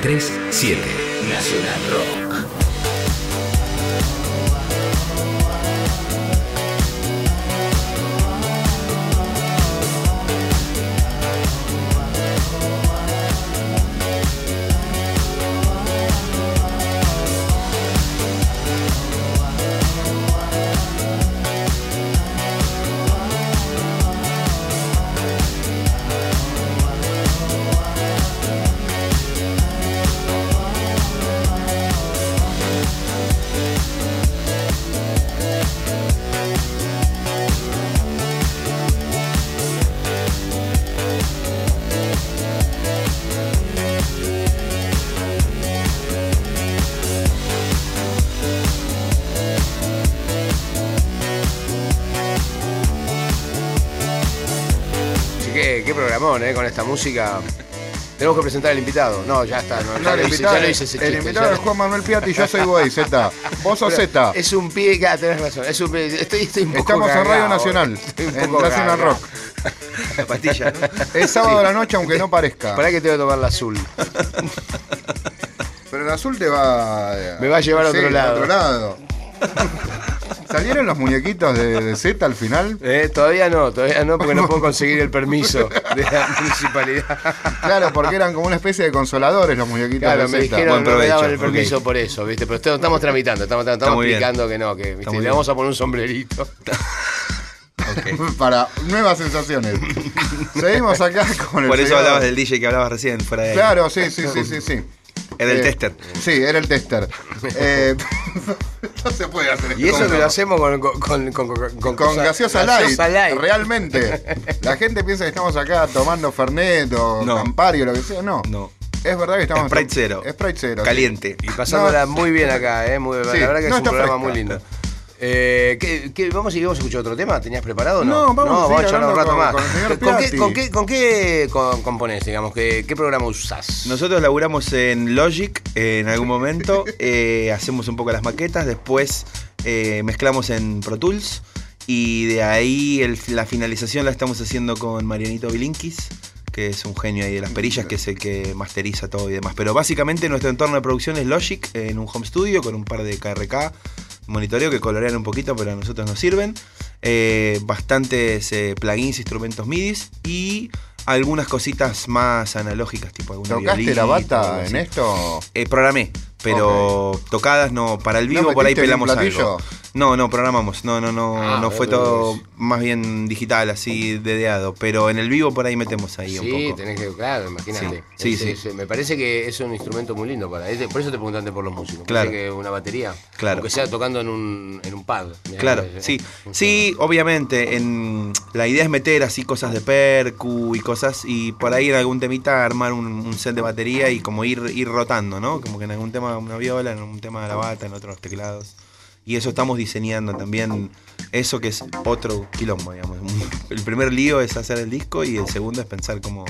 937 Nacional Rock. Esta música. Tenemos que presentar al invitado. No, ya está. No, ya lo el hice, invitado, ya lo hice ese el invitado ya. es Juan Manuel Piatti y yo soy Güey, Z. [LAUGHS] Vos sos Z. Es un pie, ah, tenés razón. Es un pie- estoy, estoy un poco Estamos en Radio Nacional, estoy un en poco Nacional. Rock. [LAUGHS] La pastilla, ¿no? Es sábado a la noche, aunque no parezca. Pará que tengo que tomar la azul. [LAUGHS] Pero el azul te va. Me va a llevar a sí, otro lado. otro lado. ¿Salieron los muñequitos de, de Z al final? Eh, todavía no, todavía no, porque no puedo conseguir el permiso de la [LAUGHS] municipalidad. Claro, porque eran como una especie de consoladores los muñequitos Claro, de me dijeron no me daban el permiso por eso, ¿viste? Pero esto- estamos tramitando, estamos, estamos bien. explicando que no, que ¿viste? Le bien. vamos a poner un sombrerito. [LAUGHS] Ok. [LAUGHS] Para nuevas sensaciones. Seguimos acá con el Por eso señor- hablabas del DJ que hablabas recién, fuera de. Claro, sí, sí, sí, sí, sí. Era el Eh, tester. Sí, era el tester. Eh, [LAUGHS] no se puede hacer Y eso esto. que lo hacemos con, con, con, con, con- con cosa- gaseosa, gaseosa light, realmente. [LAUGHS] La gente piensa que estamos acá tomando Fernet o No. Campari o lo que sea. No. No. Es verdad que estamos. Sprite cero. Sprite cero. sí. Caliente. Y pasándola No. muy bien acá, ¿eh? Muy, Sí, la verdad que no es un programa fresca. muy lindo. Eh, ¿qué, qué- vamos, a, vamos a escuchar otro tema? ¿Tenías preparado no? No, vamos a seguir charlar un hablando rato con- más. con el señor ¿Con, qué, con, qué, ¿Con qué con- componés, digamos? ¿Qué, ¿Qué programa usás? Nosotros laburamos en Logic eh, en algún momento, [LAUGHS] eh, hacemos un poco las maquetas, después mezclamos en Pro Tools y de ahí el- la finalización la estamos haciendo con Marianito Bilinkis, que es un genio ahí de las perillas, que es el que masteriza todo y demás. Pero básicamente nuestro entorno de producción es Logic en un home studio con un par de KRK, monitoreo que colorean un poquito, pero a nosotros nos sirven. Eh, bastantes eh, plugins, instrumentos MIDIs y algunas cositas más analógicas, tipo alguna ¿Tocaste la bata en esto? Eh, programé, pero tocadas no, para el vivo ¿No por ahí un pelamos algo. No, no, programamos, no, no, no, Ah, no fue todo más bien digital, así dedeado, pero en el vivo por ahí metemos ahí un Sí, poco. tenés que, claro, imagínate. Sí, sí, es- me parece que es un instrumento muy lindo para. por eso te preguntaste por los músicos. Claro. Que una batería. Claro. Aunque sea tocando en un, en un pad. Claro, sí. Sí, obviamente, en, la idea es meter así cosas de percu y cosas, y por ahí en algún temita armar un, un set de batería y como ir, ir rotando, ¿no? Como que en algún tema una viola, en un tema la bata, en otros teclados. Y eso estamos diseñando también, eso que es otro quilombo, digamos. El primer lío es hacer el disco y el segundo es pensar cómo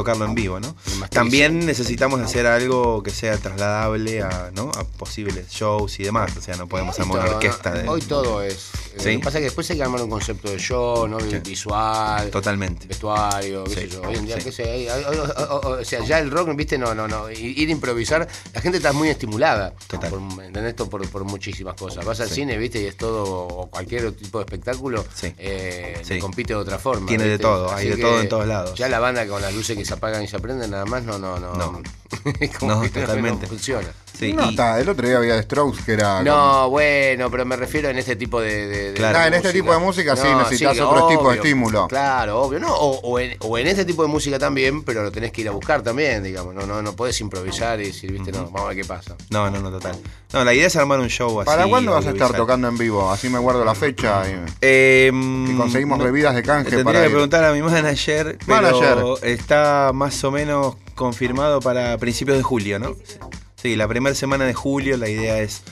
tocarlo en vivo, ¿no? También necesitamos hacer algo que sea trasladable a, ¿no? a posibles shows y demás, o sea, no podemos Hoy armar una todo, orquesta ¿no? de... Hoy todo es. Lo Sí. que pasa es que después hay que armar un concepto de show, ¿no? Visual. Totalmente. Vestuario, qué Sí, sé yo. Hoy en día, qué sé, hay- hay- hay- o, sea, ya el rock, viste, no, no, no. Ir a improvisar, la gente está muy estimulada. Total. Por, ¿entendés? Esto por, por muchísimas cosas. Vas al cine, viste, y es todo, o cualquier tipo de espectáculo, eh, compite de otra forma. Tiene de todo, hay de todo en todos lados. Ya la banda con las luces que se apagan y se prenden, nada más, no, no, no. No. [LAUGHS] No, totalmente. funciona. Sí, no, y- está, el otro día había The Strokes que era. No, bueno, pero me refiero en este tipo de. de- de- Claro. de Ah, en este tipo de música sí necesitas que otro tipo de estímulo. Claro, obvio. No, o, o en, o en este tipo de música también, pero lo tenés que ir a buscar también, digamos. No, no, no podés improvisar y decir, viste, no, vamos a ver qué pasa. No, no, no, total. No, la idea es armar un show así. ¿Para cuándo vas a estar tocando en vivo? Así me guardo la fecha. y- Eh, Y conseguimos bebidas de canje Tendría para que ir. preguntar a mi manager, pero Manager. está más o menos confirmado para principios de julio, ¿no? Sí, la primera semana de julio la idea es...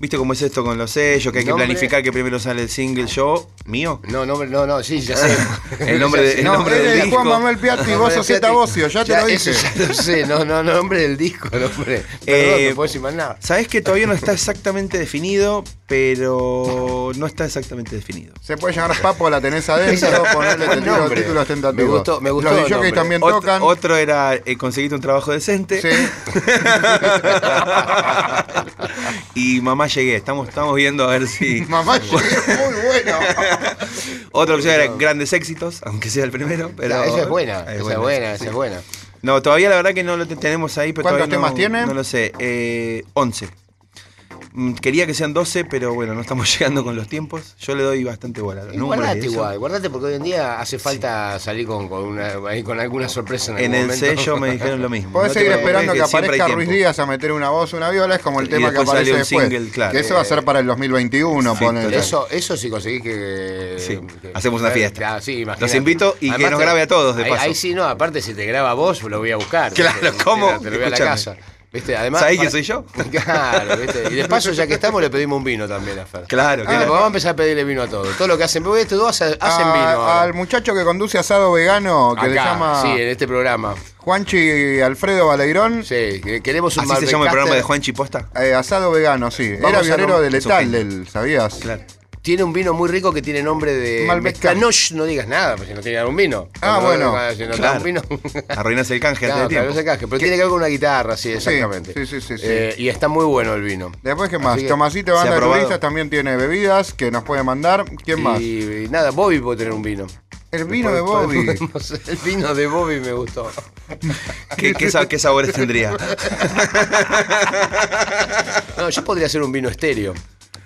¿Viste cómo es esto con los sellos? Que hay que Nombre- planificar que primero sale el single yo, mío. No, no, no, no, sí, ya sé. [LAUGHS] El nombre de- el No, nombre del es disco. Juan Manuel Piatti, vos sos Zeta Bocio, ya te lo dije. Eso ya lo sé, no, no, no, nombre del disco, nombre. Perdón, Eh, no puedo decir más nada. Sabes que todavía no está exactamente definido. Pero no está exactamente definido. Se puede llamar Papo, la tenés adentro, ponerle títulos tentativos. Me gustó- me gustó Los nombre. también tocan. otro era eh, conseguiste un trabajo decente Sí. [LAUGHS] y mamá llegué. Estamos, estamos viendo a ver si. [LAUGHS] Mamá, [LAUGHS] llegué muy bueno. Otra opción era grandes éxitos, aunque sea el primero. Pero esa es buena, Es esa es buena, buena, sí. esa es buena. No, todavía la verdad que no lo te- tenemos ahí, pero ¿Cuántos todavía no- temas tiene? No lo sé. Eh, 11. Mm, Quería que sean 12, pero bueno, no estamos [LAUGHS] llegando con los tiempos. Yo le doy bastante bola a los Y guardate igual, guardate porque hoy en día hace falta salir con, con, una, con alguna sorpresa en, En el momento. sello me dijeron lo mismo. [LAUGHS] Podés No seguir esperando que, aparezca Ruiz. Díaz a meter una voz, una viola, es como el Y tema que aparece un después. single, claro. Que eso va a ser para el 2021, Sí, ponele. Eso, eso sí conseguís que. Sí, que- hacemos una fiesta. Los invito y que nos grabe a todos, de ahí, paso. ahí sí, no, aparte si te graba vos, lo voy a buscar. Claro. ¿cómo? Te lo voy a la casa. ¿Viste? Además, ¿Sabés para- quién soy yo? [LAUGHS] Claro, ¿viste? Y de paso, ya que estamos, le pedimos un vino también a Fer. Claro, Ah, claro. vamos a empezar a pedirle vino a todos. Todo lo que hacen, porque estos dos hacen, hacen A- vino. ahora. al muchacho que conduce asado vegano, que se Acá, llama sí, en este programa. Juanchi Alfredo Baleirón. Sí, que queremos un Así se llama el programa de Malbecaster. Juan Chiposta. Eh, asado vegano, sí. Vamos Era violero de Letal, él, ¿sabías? Claro. Tiene un vino muy rico que tiene nombre de Malbec Mezcanoche, no digas nada, pues si no tiene un vino. Ah, Cuando- bueno. Si no Claro. un vino. Arruinas el canje Claro, antes de tiempo. ese caje, pero tiene que ver con una guitarra, sí, exactamente. sí, sí, sí, sí. Eh, y está muy bueno el vino. Después, ¿qué más? Que- Tomasito, ¿Se banda de turistas, también tiene bebidas que nos puede mandar. ¿Quién más? Y, nada, Bobby puede tener un vino. El vino de Bobby. [LAUGHS] Podemos- El vino de Bobby me gustó. ¿Qué, qué qué sabores tendría? [LAUGHS] No, yo podría hacer un vino estéreo.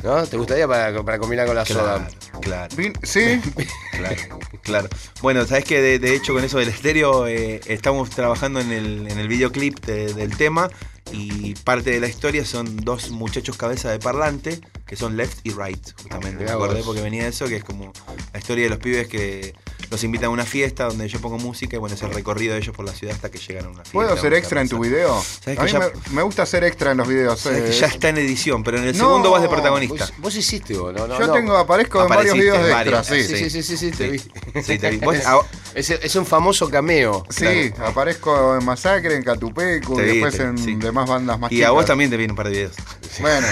¿No? ¿Te gustaría para, para combinar con la soda? Claro, ¿Sí? [LAUGHS] claro, claro. Bueno, sabes que de, de hecho con eso del estéreo eh, estamos trabajando en el, en el videoclip de- del tema y parte de la historia son dos muchachos cabeza de parlante que son left y right, justamente. Me acordé porque venía de eso, que es como la historia de los pibes que los invitan a una fiesta donde yo pongo música y bueno, es el recorrido de ellos por la ciudad hasta que llegan a una fiesta. ¿Puedo ser extra en tu video? ¿Sabes A que mí ya- me, me gusta ser extra en los videos. Sabes eh, que ya está en edición, pero en el No, segundo vas de protagonista. Vos, vos hiciste vos, ¿no? no Yo no. tengo, aparezco en varios videos en de varios, extra, sí. Sí, sí, sí, sí, sí, te vi. Sí, te vi. [LAUGHS] Vos- Es, ah, es, es un famoso cameo. Sí, aparezco en Masacre, en Catupecu, después vi, en sí. Demás bandas más Y a vos también te vienen un par de videos. Bueno,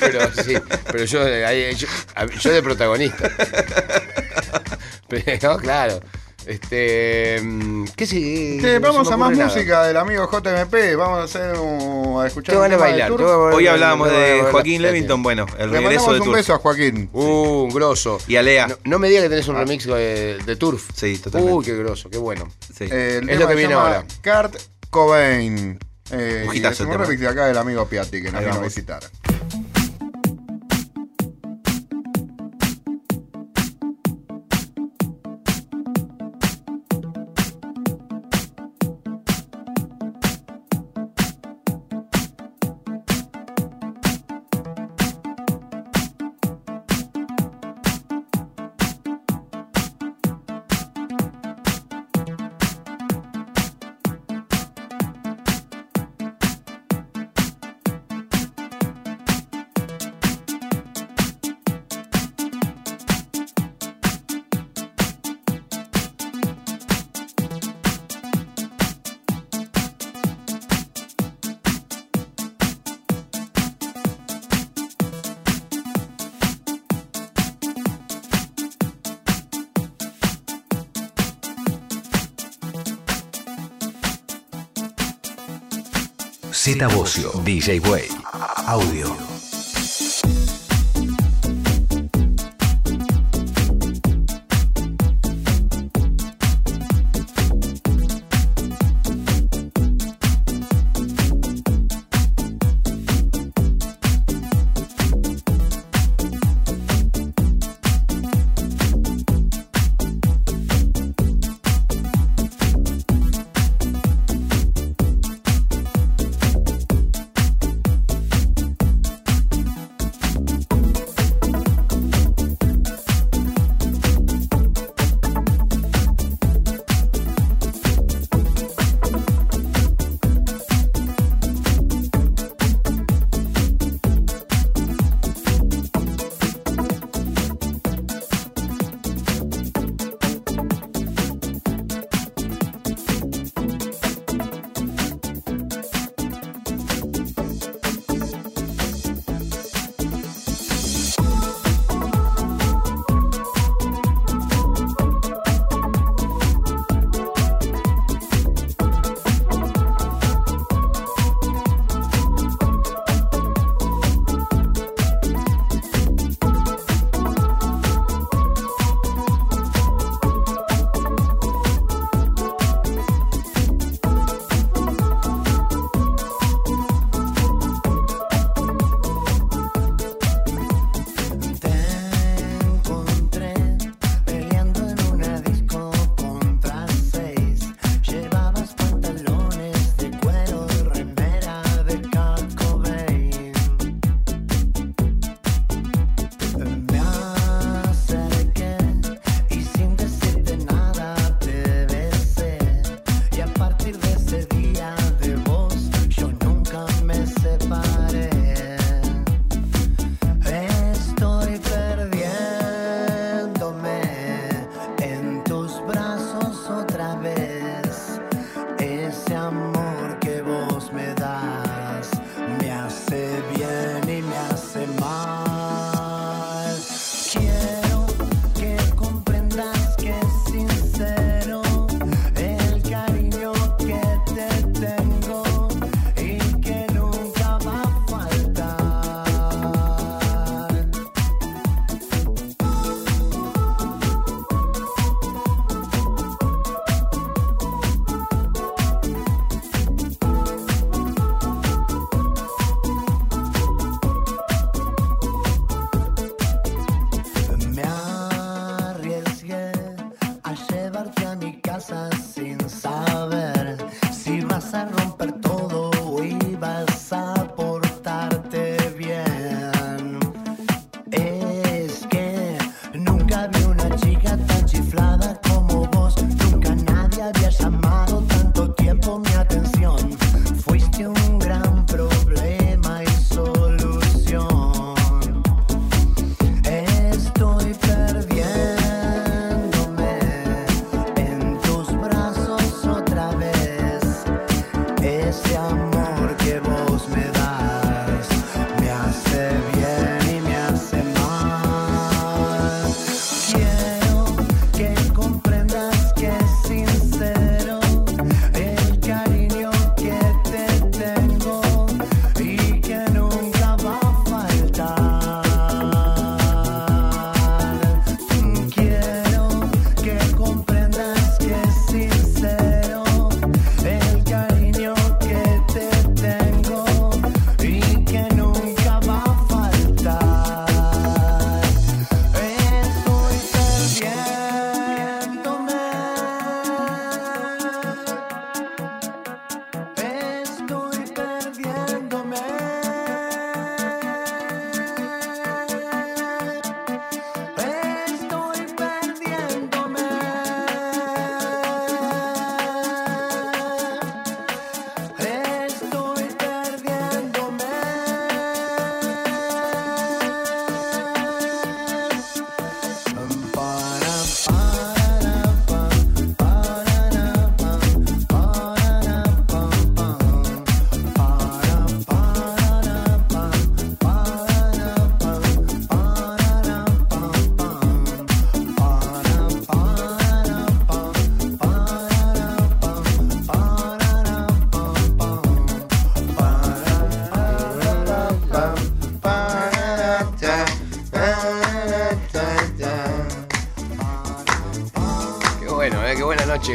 Pero sí, pero yo, eh, ahí- yo, a- yo de protagonista. [LAUGHS] Pero claro. Este. ¿Qué vamos a más nada. música del amigo JMP. Vamos a hacer un, a escuchar ganas de tema bailar. Ganas Hoy hablábamos de bailar. Joaquín Levington, bueno, el Le regreso de un Turf. beso a Joaquín. Uh, un grosso. Y a Lea. No, no me digas que tenés un remix de, de Turf. Sí, totalmente. Uy, qué grosso, qué bueno. Sí. Eh, el Es lo que viene ahora. Kurt Cobain. Eh, Un y es el un tema. remix de acá del amigo Piatti que nos vino a visitar. DJ Way. Audio.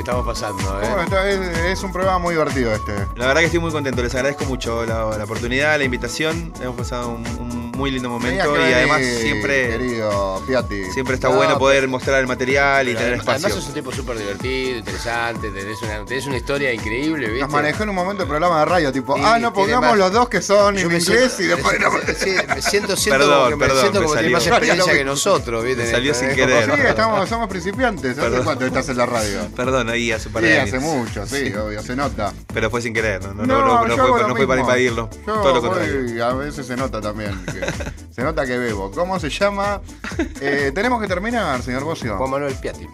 Estamos pasando, Bueno, ¿eh? está- es, es un programa muy divertido este. La verdad que estoy muy contento, les agradezco mucho la, la oportunidad, la invitación. Hemos pasado un, un muy lindo momento y además siempre, Querido Piatti. siempre está No, bueno pero- poder mostrar el material y tener además, espacio. además sos un tipo súper divertido, interesante, tenés una, tenés una historia increíble, ¿viste? Nos manejó en un momento el programa de radio, tipo, Sí, ah, no, pongamos más- los dos que son Yo en inglés siento- y después no. Sí, me siento, siento Perdón, como que me perdón, siento me como tiene más experiencia que nosotros, ¿viste? me salió sin querer. Sí, estamos, somos principiantes. ¿Hace cuánto estás en la radio? Perdón, ahí hace Sí, hace mucho, sí, obvio, se nota. Pero fue sin querer, no, no, No, no, fue, para invadirlo. Yo todo lo contrario. a veces se nota también. que- [LAUGHS] se nota que bebo. ¿Cómo se llama? Eh, tenemos que terminar, señor Bocio. Juan Manuel Piatti.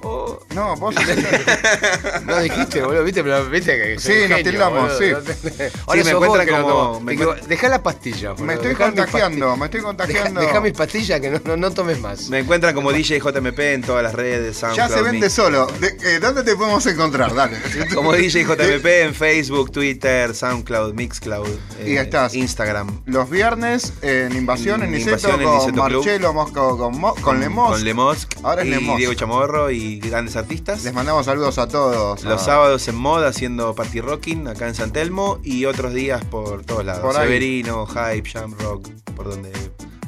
No, vos. [LAUGHS] No dijiste, boludo, viste, pero viste que Sí, nos genio, tildamos, boludo. sí. Ahora me encuentran que no como- Te- encuent- Dejá la pastilla, boludo. me estoy Dejá contagiando, pastillas. me estoy Deja, contagiando. dejá mis pastillas que no, no, no tomes más. Me encuentran como DJ JMP en todas las redes, Ya se vende Mix. solo. De- eh, ¿Dónde te podemos encontrar? Dale. [LAUGHS] Como DJ JMP en Facebook, Twitter, SoundCloud, Mixcloud, Y estás. Instagram. Los viernes en Invasión en Niceto Invasión en con Niceto Club. Marcelo Mosco, con, Mo- con Lemos. Con Lemosk. Ahora es y Lemosk. Diego Chamorro y grandes artistas. Les mandamos saludos a todos. Los sábados en moda haciendo party rocking acá en San Telmo y otros días por todos lados. Por. Severino, Hype, Jam Rock, por donde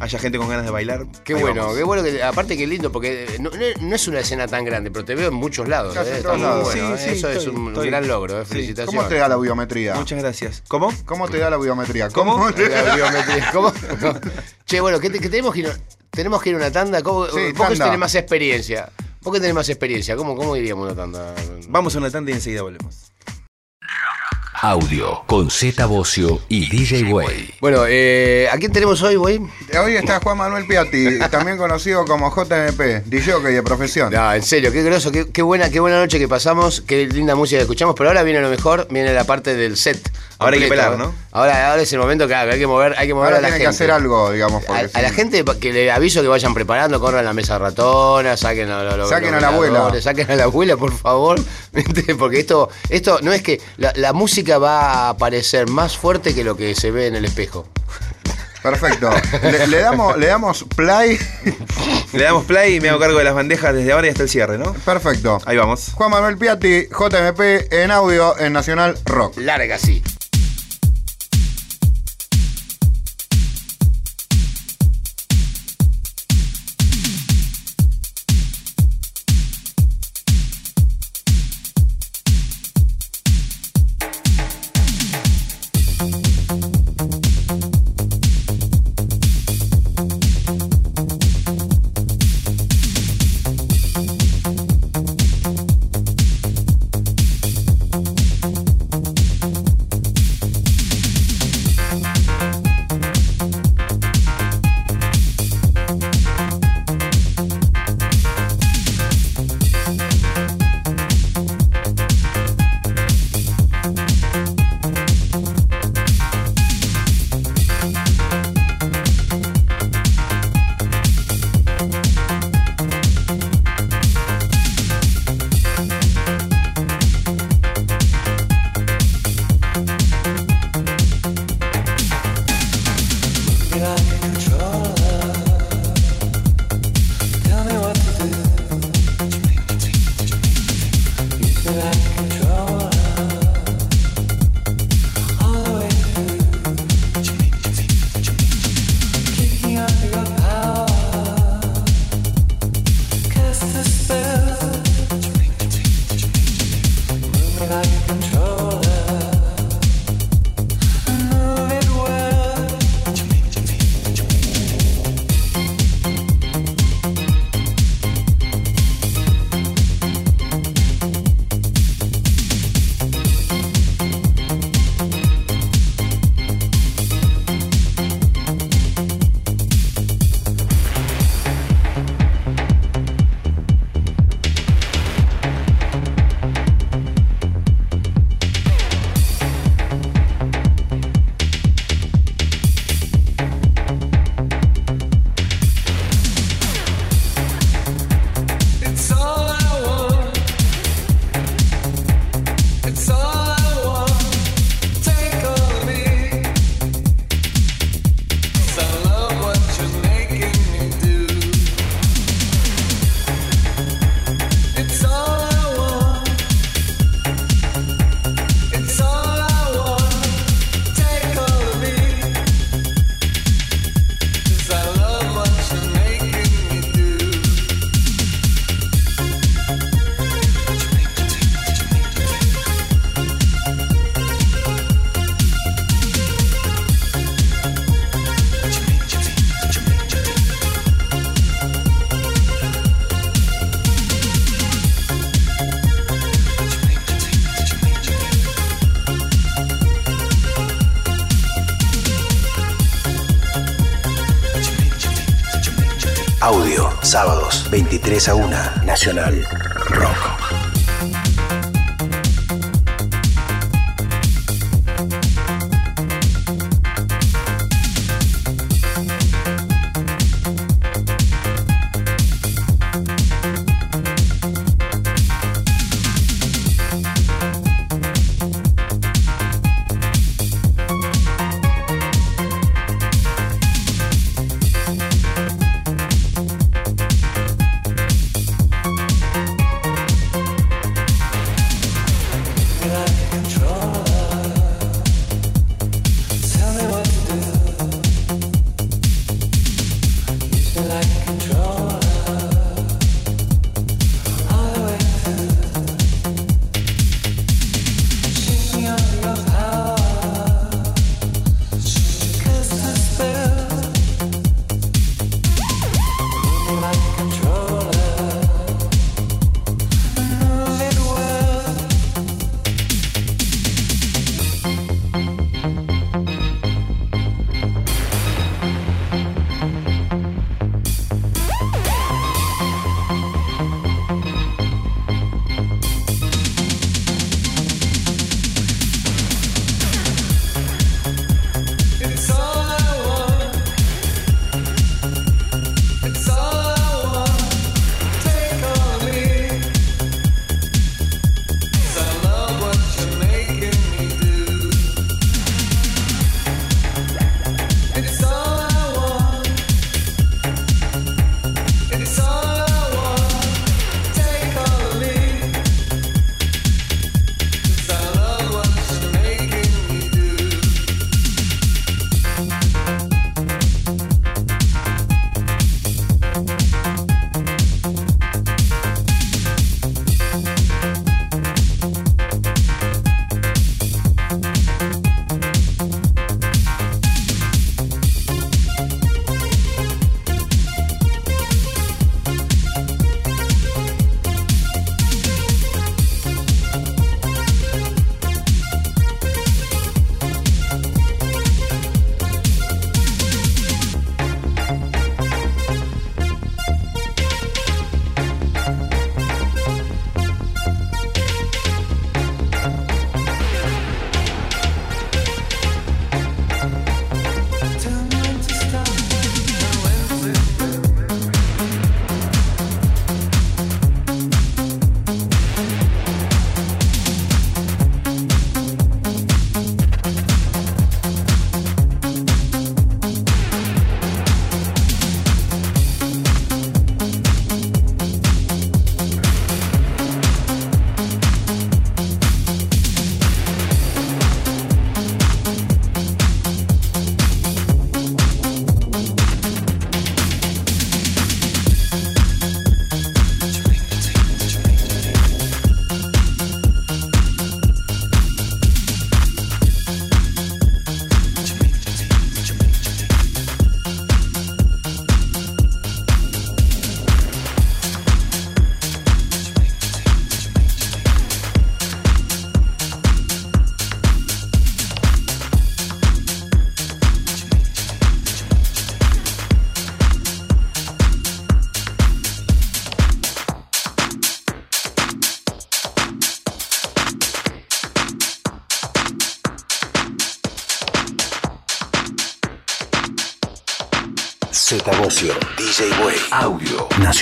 haya gente con ganas de bailar. Qué ahí bueno, vamos. qué bueno que aparte que lindo, porque no, no- no es una escena tan grande, pero te veo en muchos lados. Casi ¿eh? en Está todos muy lados. bueno, Sí, ¿eh? sí, Eso es un estoy- gran logro, ¿eh? sí. felicitaciones. ¿Cómo te da la biometría? Muchas gracias. ¿Cómo? ¿Cómo te da la biometría? ¿Cómo? te- La biometría. ¿Cómo? No. [LAUGHS] Che, bueno, ¿qué, te- qué tenemos que ir? Tenemos que ir a una tanda. ¿Cómo, Sí, vos que tanda. tenés más experiencia. Vos que tenés más experiencia. ¿Cómo, cómo iríamos a una tanda? Vamos a una tanda y enseguida volvemos. Audio con Z Bocio y DJ Way. Bueno, eh, ¿a quién tenemos hoy, güey? Hoy está Juan Manuel Piatti, [LAUGHS] también conocido como JMP, DJ de profesión. No, en serio, qué groso, qué, qué buena, qué buena noche que pasamos, qué linda música que escuchamos, pero ahora viene lo mejor, viene la parte del set. Ahora hay que completo, pelar. ¿no? Ahora, ahora es el momento que hay que mover, hay que mover Ahora a la gente. que hacer algo, digamos. A, porque a la gente que le aviso que vayan preparando, corran la mesa ratona, saquen a, lo- Saquen a la abuela. Saquen a la abuela, por favor. [LAUGHS] Porque esto, esto no es que la, la música va a aparecer más fuerte que lo que se ve en el espejo. Perfecto. Le, le damos, le damos play. [LAUGHS] Le damos play y me hago cargo de las bandejas desde ahora y hasta el cierre, ¿no? Perfecto. Ahí vamos. Juan Manuel Piatti, JMP en audio en Nacional Rock. Larga así. 3 a Nacional.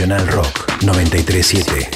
Nacional Rock 937.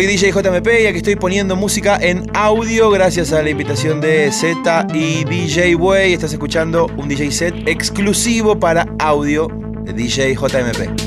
Soy DJ JMP y aquí estoy poniendo música en audio gracias a la invitación de Z y DJ Way. Estás escuchando un DJ set exclusivo para audio de DJ JMP.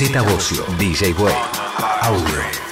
Z Bocio, DJ Way. Audio.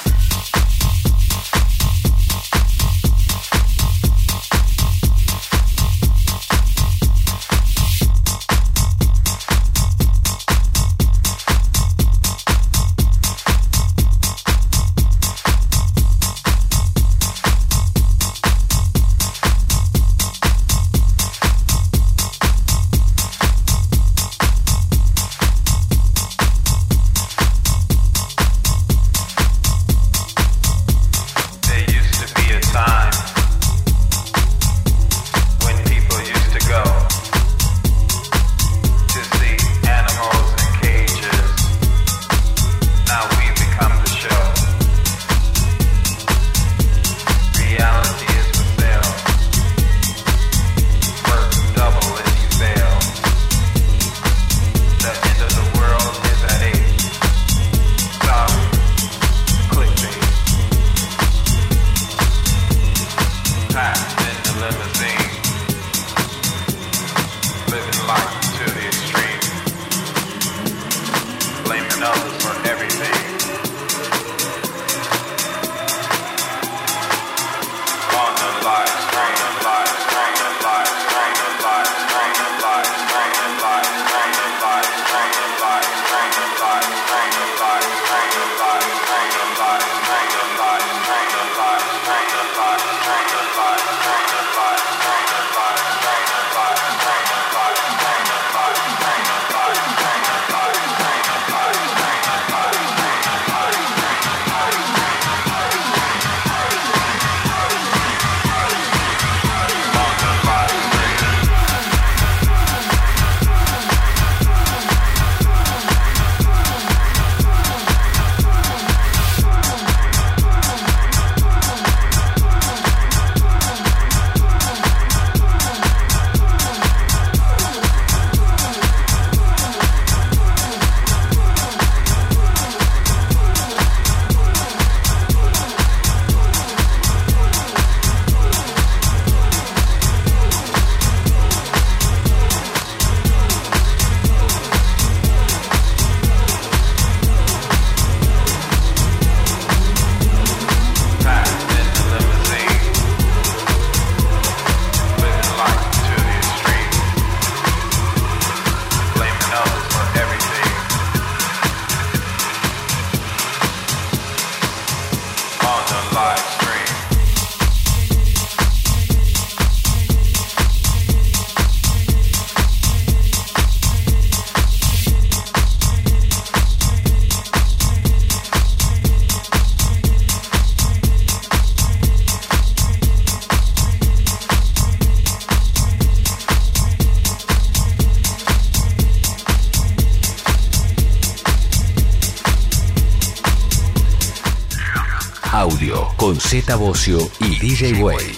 Bocio y DJ Way.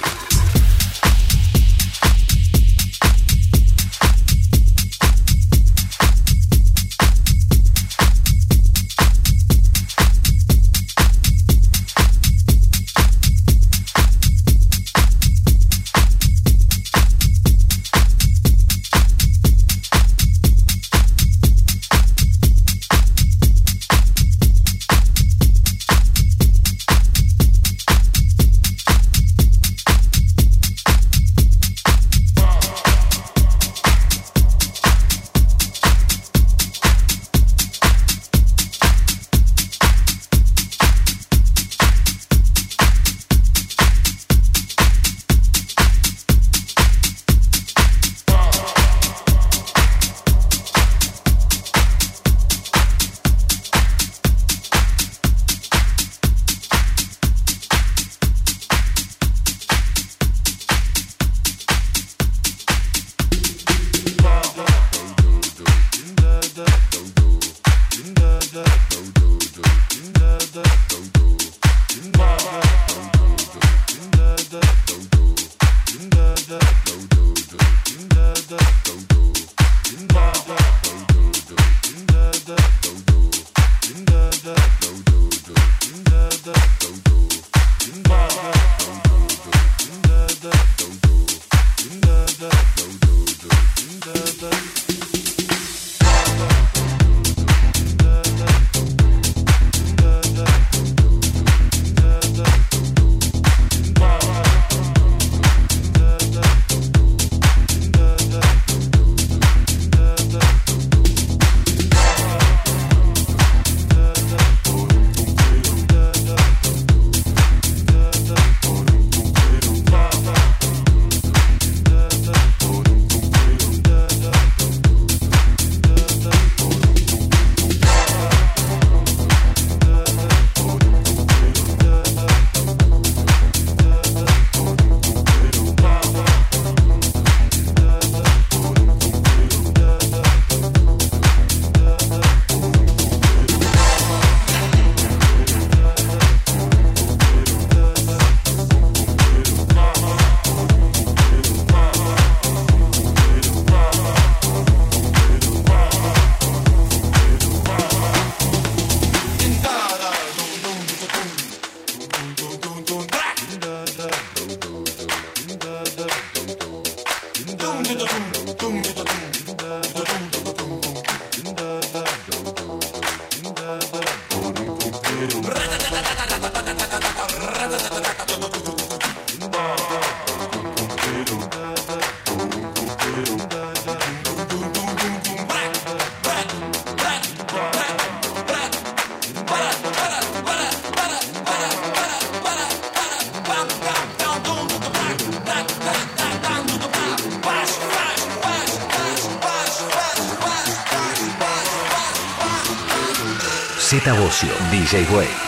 Bocio, DJ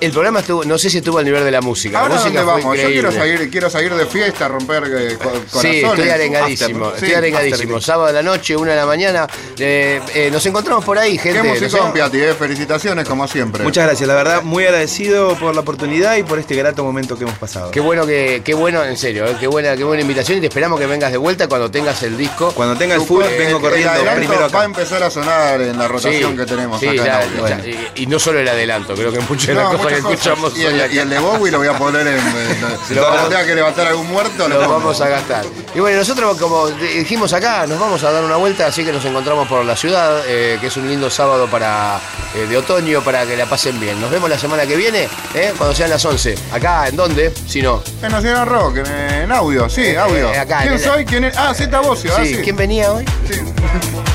el programa estuvo, no sé si estuvo al nivel de la música. Ahora la música dónde vamos, yo quiero seguir, quiero seguir de fiesta, romper eh, co- corazones. Sí, estoy arengadísimo, After, estoy sí, arengadísimo. after. Sábado de la noche, una de la mañana. Eh, eh, nos encontramos por ahí, gente. Qué musicón, Piatti, eh, felicitaciones como siempre. Muchas gracias, la verdad, muy agradecido por la oportunidad y por este grato momento que hemos pasado. Qué bueno que, qué bueno, en serio, eh, qué buena, qué buena invitación y te esperamos que vengas de vuelta cuando tengas el disco. Cuando tenga el eh, vengo el corriendo adelanto primero va a acá. empezar a sonar en la rotación Sí, que tenemos sí, acá. ya, en ya, y, y no solo el adelanto, creo que muchos de No, las cosas muchas que escuchamos y, el, acá y el de Bowie lo voy a poner en. [LAUGHS] lo vamos- tenga que levantar algún muerto, lo pongo. vamos a gastar. Y bueno, nosotros como dijimos acá, nos vamos a dar una vuelta, así que nos encontramos por la ciudad, eh, que es un lindo sábado para eh, de otoño para que la pasen bien. Nos vemos la semana que viene, eh, cuando sean las 11. Acá, ¿en dónde? Si no. En Nacional Rock, en, en audio, sí, audio. eh, acá, ¿Quién en soy? ¿Quién es? Ah, Z Bocio, ah, sí. ¿Quién venía hoy? Sí. [LAUGHS]